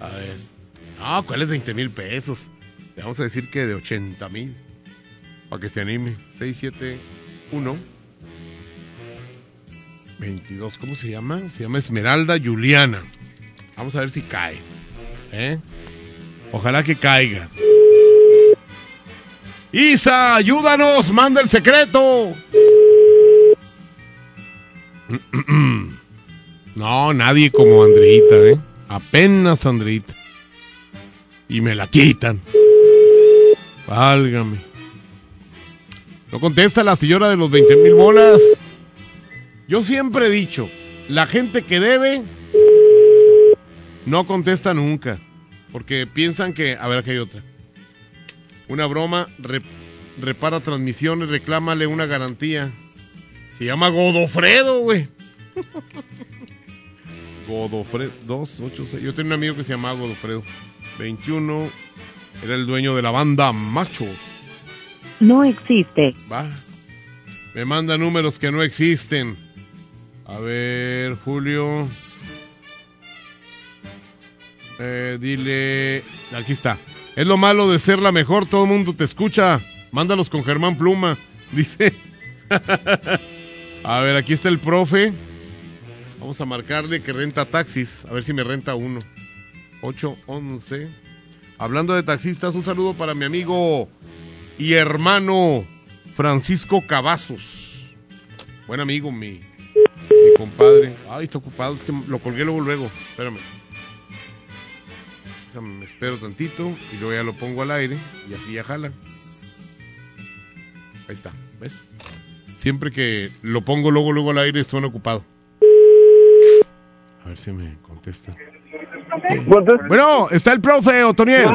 A ver. No, ¿cuál es 20 mil pesos? Le vamos a decir que de 80 mil. Para que se anime. 671 22. ¿Cómo se llama? Se llama Esmeralda Juliana. Vamos a ver si cae. ¿Eh? Ojalá que caiga. Isa, ayúdanos, manda el secreto. No, nadie como Andreita, ¿eh? Apenas Andreita. Y me la quitan. Válgame. No contesta la señora de los 20 mil bolas. Yo siempre he dicho, la gente que debe no contesta nunca. Porque piensan que... A ver, aquí hay otra. Una broma, re- repara transmisiones, reclámale una garantía. Se llama Godofredo, güey. Godofredo, 286. Yo tenía un amigo que se llamaba Godofredo. 21. Era el dueño de la banda Machos. No existe. Va. Me manda números que no existen. A ver, Julio. Eh, dile. Aquí está. Es lo malo de ser la mejor, todo el mundo te escucha. Mándalos con Germán Pluma. Dice. a ver, aquí está el profe. Vamos a marcarle que renta taxis. A ver si me renta uno. 811. Hablando de taxistas, un saludo para mi amigo y hermano Francisco Cavazos. Buen amigo, mi mi compadre. Ay, está ocupado, es que lo colgué luego, luego. Espérame. Déjame, me espero tantito y luego ya lo pongo al aire y así ya jala. Ahí está, ¿ves? Siempre que lo pongo luego, luego al aire, estoy ocupado. A ver si me contesta. Bueno, está el profe Otoniel.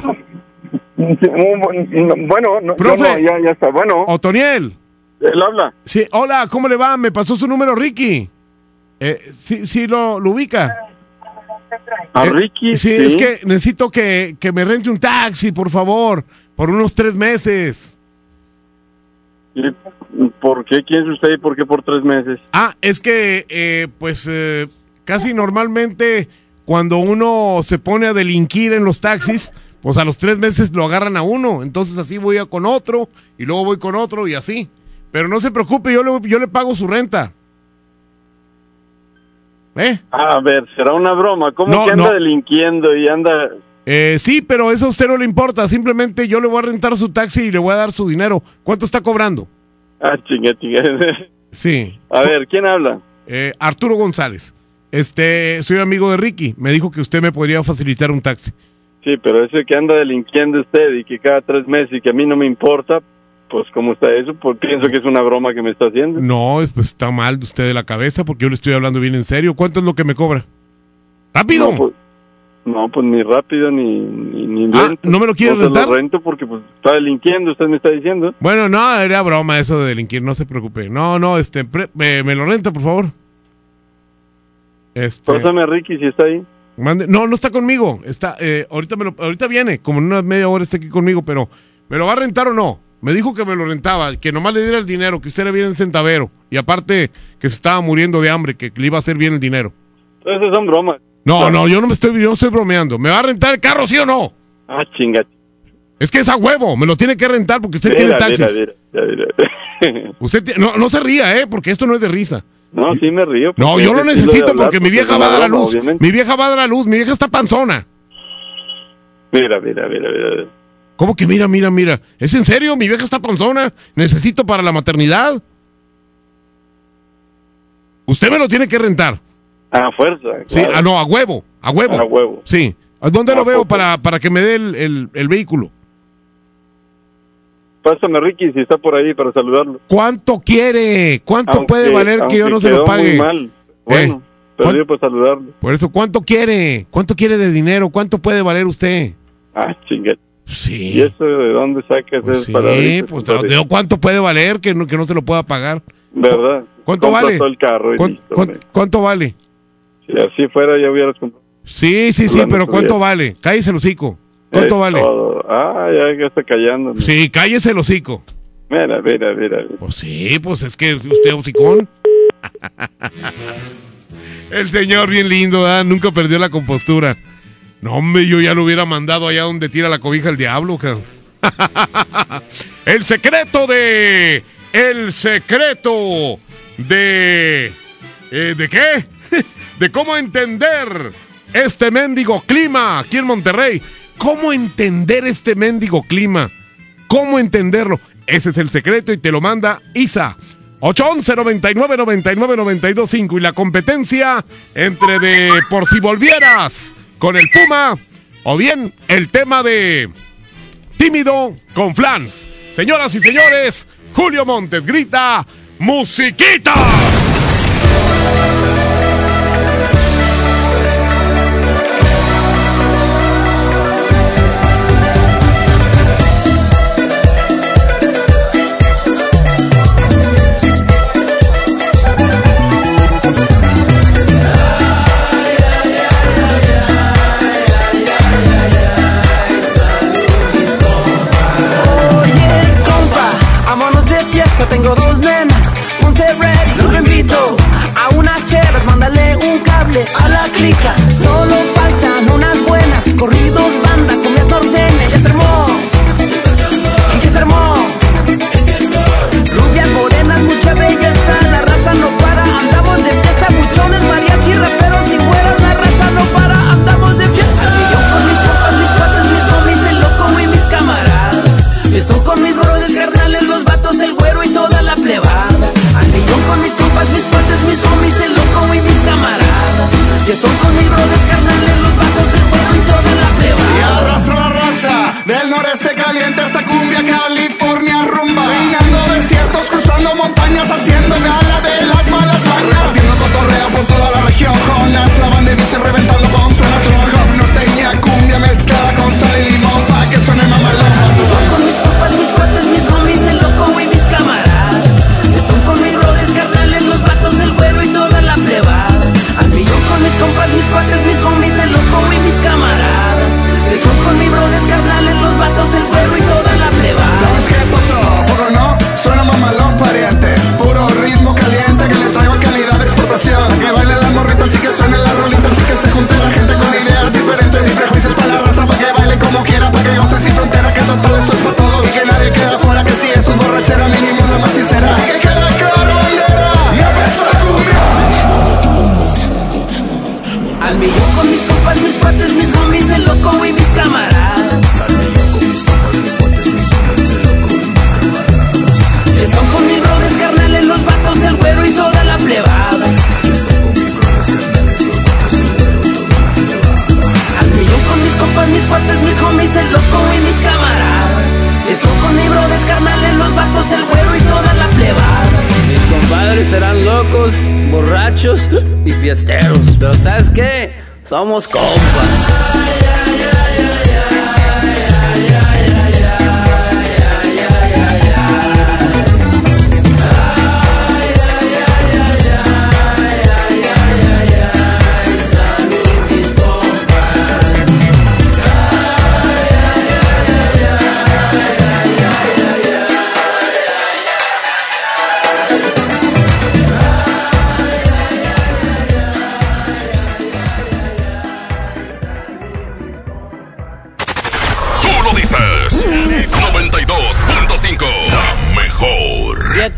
Bueno, no, Profe. no, no, ya, ya está. Bueno, Otoniel. él habla. Sí, hola, ¿cómo le va? Me pasó su número Ricky. Eh, sí, sí, lo, lo ubica. A Eh, Ricky, sí, sí. es que necesito que, que me rente un taxi, por favor, por unos tres meses. ¿Y ¿Por qué? ¿Quién es usted y por qué por tres meses? Ah, es que, eh, pues, eh, casi normalmente cuando uno se pone a delinquir en los taxis, pues a los tres meses lo agarran a uno. Entonces así voy a con otro y luego voy con otro y así. Pero no se preocupe, yo le, yo le pago su renta. ¿Eh? A ver, será una broma. ¿Cómo No, que anda no. delinquiendo y anda... Eh, sí, pero eso a usted no le importa. Simplemente yo le voy a rentar su taxi y le voy a dar su dinero. ¿Cuánto está cobrando? Ah, chinga, chinga. Sí. A ver, ¿quién habla? Eh, Arturo González. Este, soy amigo de Ricky. Me dijo que usted me podría facilitar un taxi. Sí, pero ese que anda delinquiendo usted y que cada tres meses y que a mí no me importa, pues ¿cómo está eso? Pues pienso que es una broma que me está haciendo. No, es- pues está mal usted de la cabeza porque yo le estoy hablando bien en serio. ¿Cuánto es lo que me cobra? ¡Rápido! No, pues, no, pues ni rápido ni, ni, ni Ah, lento. ¿no me lo quiere No rentar? rento porque pues está delinquiendo, usted me está diciendo. Bueno, no, era broma eso de delinquir, no se preocupe. No, no, este, pre- me, me lo renta, por favor. Este, Pásame a Ricky si está ahí. Mande- no, no está conmigo. Está, eh, ahorita me lo, ahorita viene, como en una media hora está aquí conmigo, pero ¿me lo va a rentar o no? Me dijo que me lo rentaba, que nomás le diera el dinero, que usted era bien centavero. Y aparte, que se estaba muriendo de hambre, que le iba a hacer bien el dinero. Entonces son bromas. No, no, yo no me estoy, yo no estoy bromeando. ¿Me va a rentar el carro, sí o no? Ah, chinga. Es que es a huevo, me lo tiene que rentar porque usted Mira, tiene taxis. mira, mira, mira. Usted no, no se ría, ¿eh? Porque esto no es de risa. No, sí me río. No, yo lo necesito hablar, porque mi pues, vieja va a dar a luz. obviamente. Mi vieja va a dar a luz, mi vieja está panzona. Mira, mira, mira, mira. ¿Cómo que mira, mira, mira? ¿Es en serio? Mi vieja está panzona. Necesito para la maternidad. Usted me lo tiene que rentar. A fuerza. Sí, ah, no, a huevo, a huevo. A huevo. Sí. ¿A dónde ¿A lo veo poco? para, para que me dé el, el- el vehículo? Pásame Ricky si está por ahí para saludarlo. ¿Cuánto quiere? ¿Cuánto Aunque- puede valer que yo no se lo pague? Muy mal. Bueno, pero ¿Cuán- yo para saludarlo. Por eso, ¿cuánto quiere? ¿Cuánto quiere de dinero? ¿Cuánto puede valer usted? Ah, chinga. Sí. ¿Y eso de dónde sacas Pues sí, palabritas, pues te ¿cuánto puede valer que no, que no se lo pueda pagar? ¿Verdad? ¿Cuánto vale? todo el carro y ¿Cuán- listo. ¿Cuánto vale? Si así fuera ya hubieras comprado. Sí, sí, sí, pero ¿cuánto vale? Cállese el hocico. ¿Cuánto Es vale? todo. Ah, ya, ya está callando. Sí, cállese el hocico. Mira, mira, mira. Pues sí, pues es que usted hocicón. el señor bien lindo, ¿verdad? Nunca perdió la compostura. No, hombre, yo ya lo hubiera mandado allá donde tira la cobija el diablo, cabrón. el secreto de... El secreto de... eh, ¿De qué? de cómo entender este mendigo clima aquí en Monterrey. ¿Cómo entender este mendigo clima? ¿Cómo entenderlo? Ese es el secreto y te lo manda Isa. 811 99 99 92 5 y la competencia entre de por si volvieras con el Puma o bien el tema de tímido con flans. Señoras y señores, Julio Montes grita musiquita. Tengo dos nenas, ready, lo invito a unas chelas, mándale un cable a la clica, solo faltan unas buenas, corridos, banda, Estás haciendo gala de las malas vainas haciendo cotorreo por toda la región Jonas, la banda y reventando con serán locos, borrachos y fiesteros. Pero ¿sabes qué? Somos compas.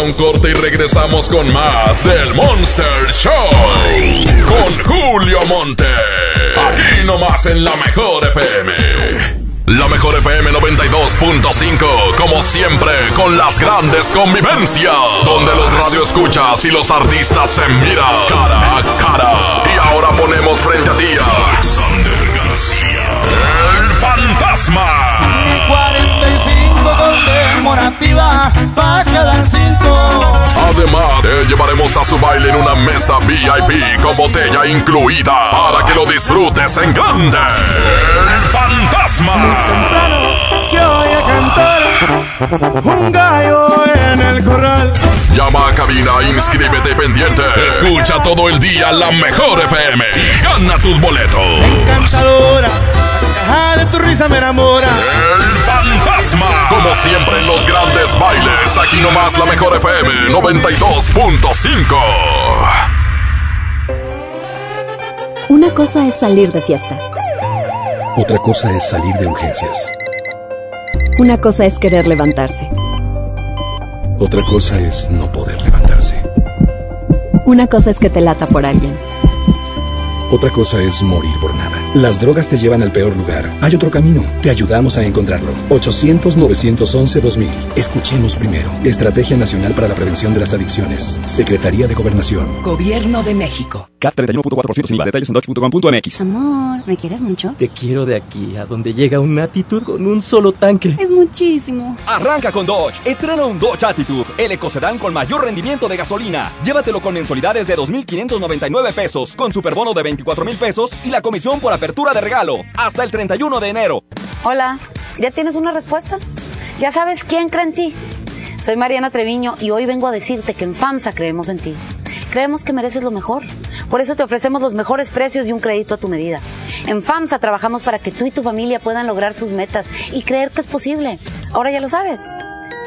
Un corte y regresamos con más del Monster Show. Con Julio Monte. Aquí nomás en la mejor FM. La mejor FM 92.5, como siempre, con las grandes convivencias, donde los radioescuchas y los artistas se miran cara a cara. Y ahora ponemos frente a ti a Alexander García, el fantasma. 45 conmemorativa para cada cinco. Además, te llevaremos a su baile en una mesa VIP con botella incluida para que lo disfrutes en grande. El fantasma. Se oye cantar un gallo en el corral. Llama a cabina, inscríbete pendiente. Escucha todo el día la mejor FM y gana tus boletos. Encantadora, de tu risa me enamora. El fantasma. Siempre en los grandes bailes, aquí nomás la mejor FM 92.5. Una cosa es salir de fiesta. Otra cosa es salir de urgencias. Una cosa es querer levantarse. Otra cosa es no poder levantarse. Una cosa es que te lata por alguien. Otra cosa es morir por nada. Las drogas te llevan al peor lugar. Hay otro camino. Te ayudamos a encontrarlo. 800-911-2000. Escuchemos primero. Estrategia Nacional para la Prevención de las Adicciones. Secretaría de Gobernación. Gobierno de México. CAT 31.4% sin IVA. Detalles en dodge.com.mx. Amor, ¿me quieres mucho? Te quiero de aquí a donde llega una Attitude con un solo tanque. Es muchísimo. Arranca con Dodge. Estrena un Dodge Attitude, el ecocedán con mayor rendimiento de gasolina. Llévatelo con mensualidades de 2.599 pesos, con superbono de 24 mil pesos y la comisión por apertura de regalo. Hasta el 31 de enero. Hola, ¿ya tienes una respuesta? ¿Ya sabes quién cree en ti? Soy Mariana Treviño y hoy vengo a decirte que en FAMSA creemos en ti. Creemos que mereces lo mejor. Por eso te ofrecemos los mejores precios y un crédito a tu medida. En FAMSA trabajamos para que tú y tu familia puedan lograr sus metas y creer que es posible. Ahora ya lo sabes.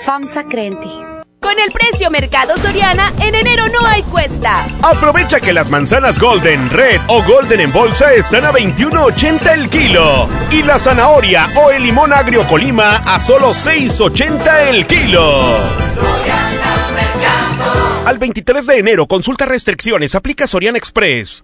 FAMSA cree en ti. Con el precio Mercado Soriana, en enero no hay cuesta. Aprovecha que las manzanas Golden, Red o Golden en bolsa están a 21.80 el kilo. Y la zanahoria o el limón agrio Colima a solo 6.80 el kilo. Al 23 de enero, consulta restricciones, aplica Soriana Express.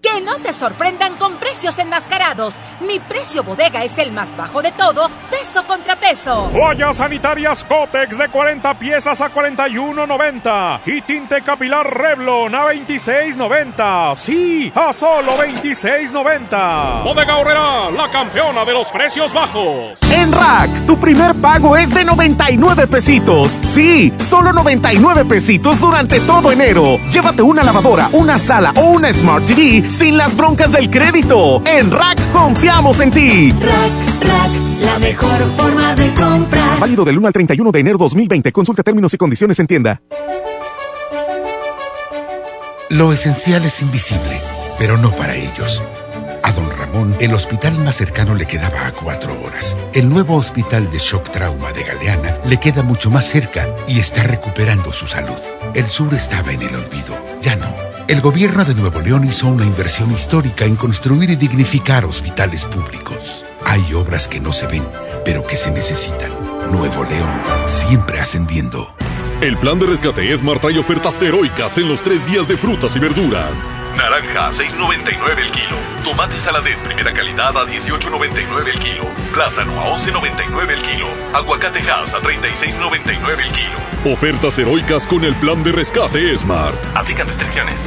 Que no te sorprendan con precios enmascarados. Mi precio bodega es el más bajo de todos, peso contra peso. Toallas sanitarias Cotex de 40 piezas a 41.90 y tinte capilar Revlon a 26.90. Sí, a solo 26.90. Bodega Horrera, la campeona de los precios bajos. En Rack, tu primer pago es de 99 pesitos. Sí, solo 99 pesitos durante todo enero. Llévate una lavadora, una sala o una Smart TV sin las broncas del crédito. En Rack confiamos en ti. Rack, Rack, la mejor forma de comprar. Válido del 1 al 31 de enero 2020. Consulta términos y condiciones en tienda. Lo esencial es invisible, pero no para ellos. A don Ramón, el hospital más cercano le quedaba a cuatro horas. El nuevo hospital de shock trauma de Galeana le queda mucho más cerca y está recuperando su salud. El sur estaba en el olvido, ya no. El gobierno de Nuevo León hizo una inversión histórica en construir y dignificar hospitales públicos. Hay obras que no se ven, pero que se necesitan. Nuevo León, siempre ascendiendo. El plan de rescate Esmar trae ofertas heroicas en los tres días de frutas y verduras. Naranja a 6.99 el kilo. Tomate saladet primera calidad a 18.99 el kilo. Plátano a 11.99 el kilo. Aguacate Hass a 36.99 el kilo. Ofertas heroicas con el plan de rescate Smart. Aplican restricciones.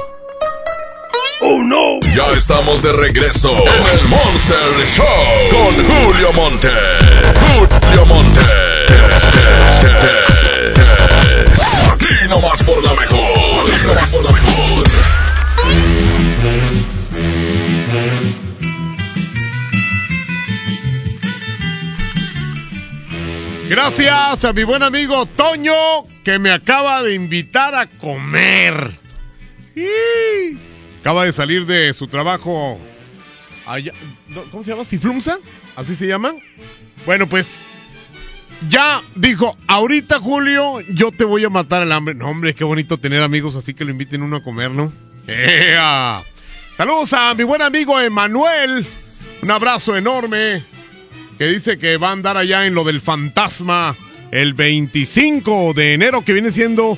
¡Oh, no! Ya estamos de regreso en el Monster Show con Julio Monte. Julio Monte. Aquí nomás por la mejor. Aquí nomás por la mejor. Gracias a mi buen amigo Toño que me acaba de invitar a comer. Y acaba de salir de su trabajo ¿Cómo se llama? ¿Ciflumsa? ¿Así se llama? Bueno, pues ya dijo, ahorita Julio, yo te voy a matar el hambre. No, hombre, qué bonito tener amigos así que lo inviten uno a comer, ¿no? ¡Ea! Saludos a mi buen amigo Emanuel. Un abrazo enorme. Que dice que va a andar allá en lo del fantasma el 25 de enero, que viene siendo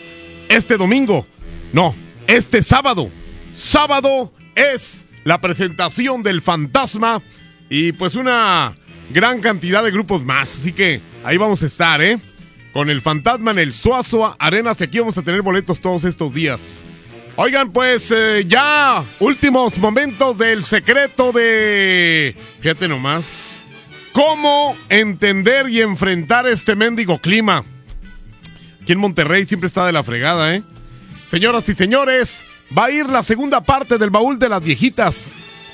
este domingo. No, este sábado. Sábado es la presentación del fantasma y pues una gran cantidad de grupos más. Así que ahí vamos a estar, ¿eh? Con el fantasma en el Suazo Arenas y aquí vamos a tener boletos todos estos días. Oigan, pues eh, ya últimos momentos del secreto de... Fíjate nomás. ¿Cómo entender y enfrentar este mendigo clima? Aquí en Monterrey siempre está de la fregada, ¿eh? Señoras y señores, va a ir la segunda parte del baúl de las viejitas.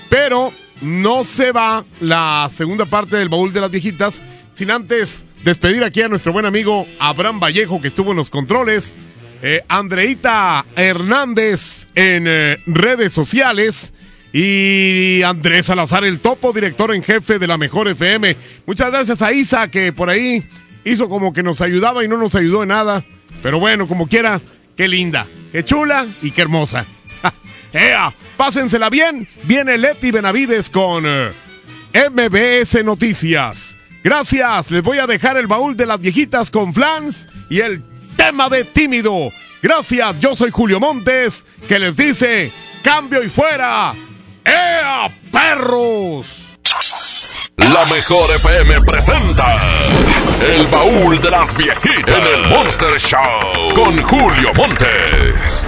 Pero no se va la segunda parte del baúl de las viejitas sin antes despedir aquí a nuestro buen amigo Abraham Vallejo que estuvo en los controles. Eh, Andreita Hernández en eh, redes sociales. Y Andrés Salazar, el topo director en jefe de la Mejor FM. Muchas gracias a Isa, que por ahí hizo como que nos ayudaba y no nos ayudó en nada. Pero bueno, como quiera, qué linda, qué chula y qué hermosa. ¡Ea! Pásensela bien. Viene Leti Benavides con eh, MBS Noticias. Gracias. Les voy a dejar el baúl de las viejitas con Flans y el tema de tímido. Gracias. Yo soy Julio Montes, que les dice: cambio y fuera. ¡Ea, perros! La mejor FM presenta El baúl de las viejitas en el Monster Show con Julio Montes.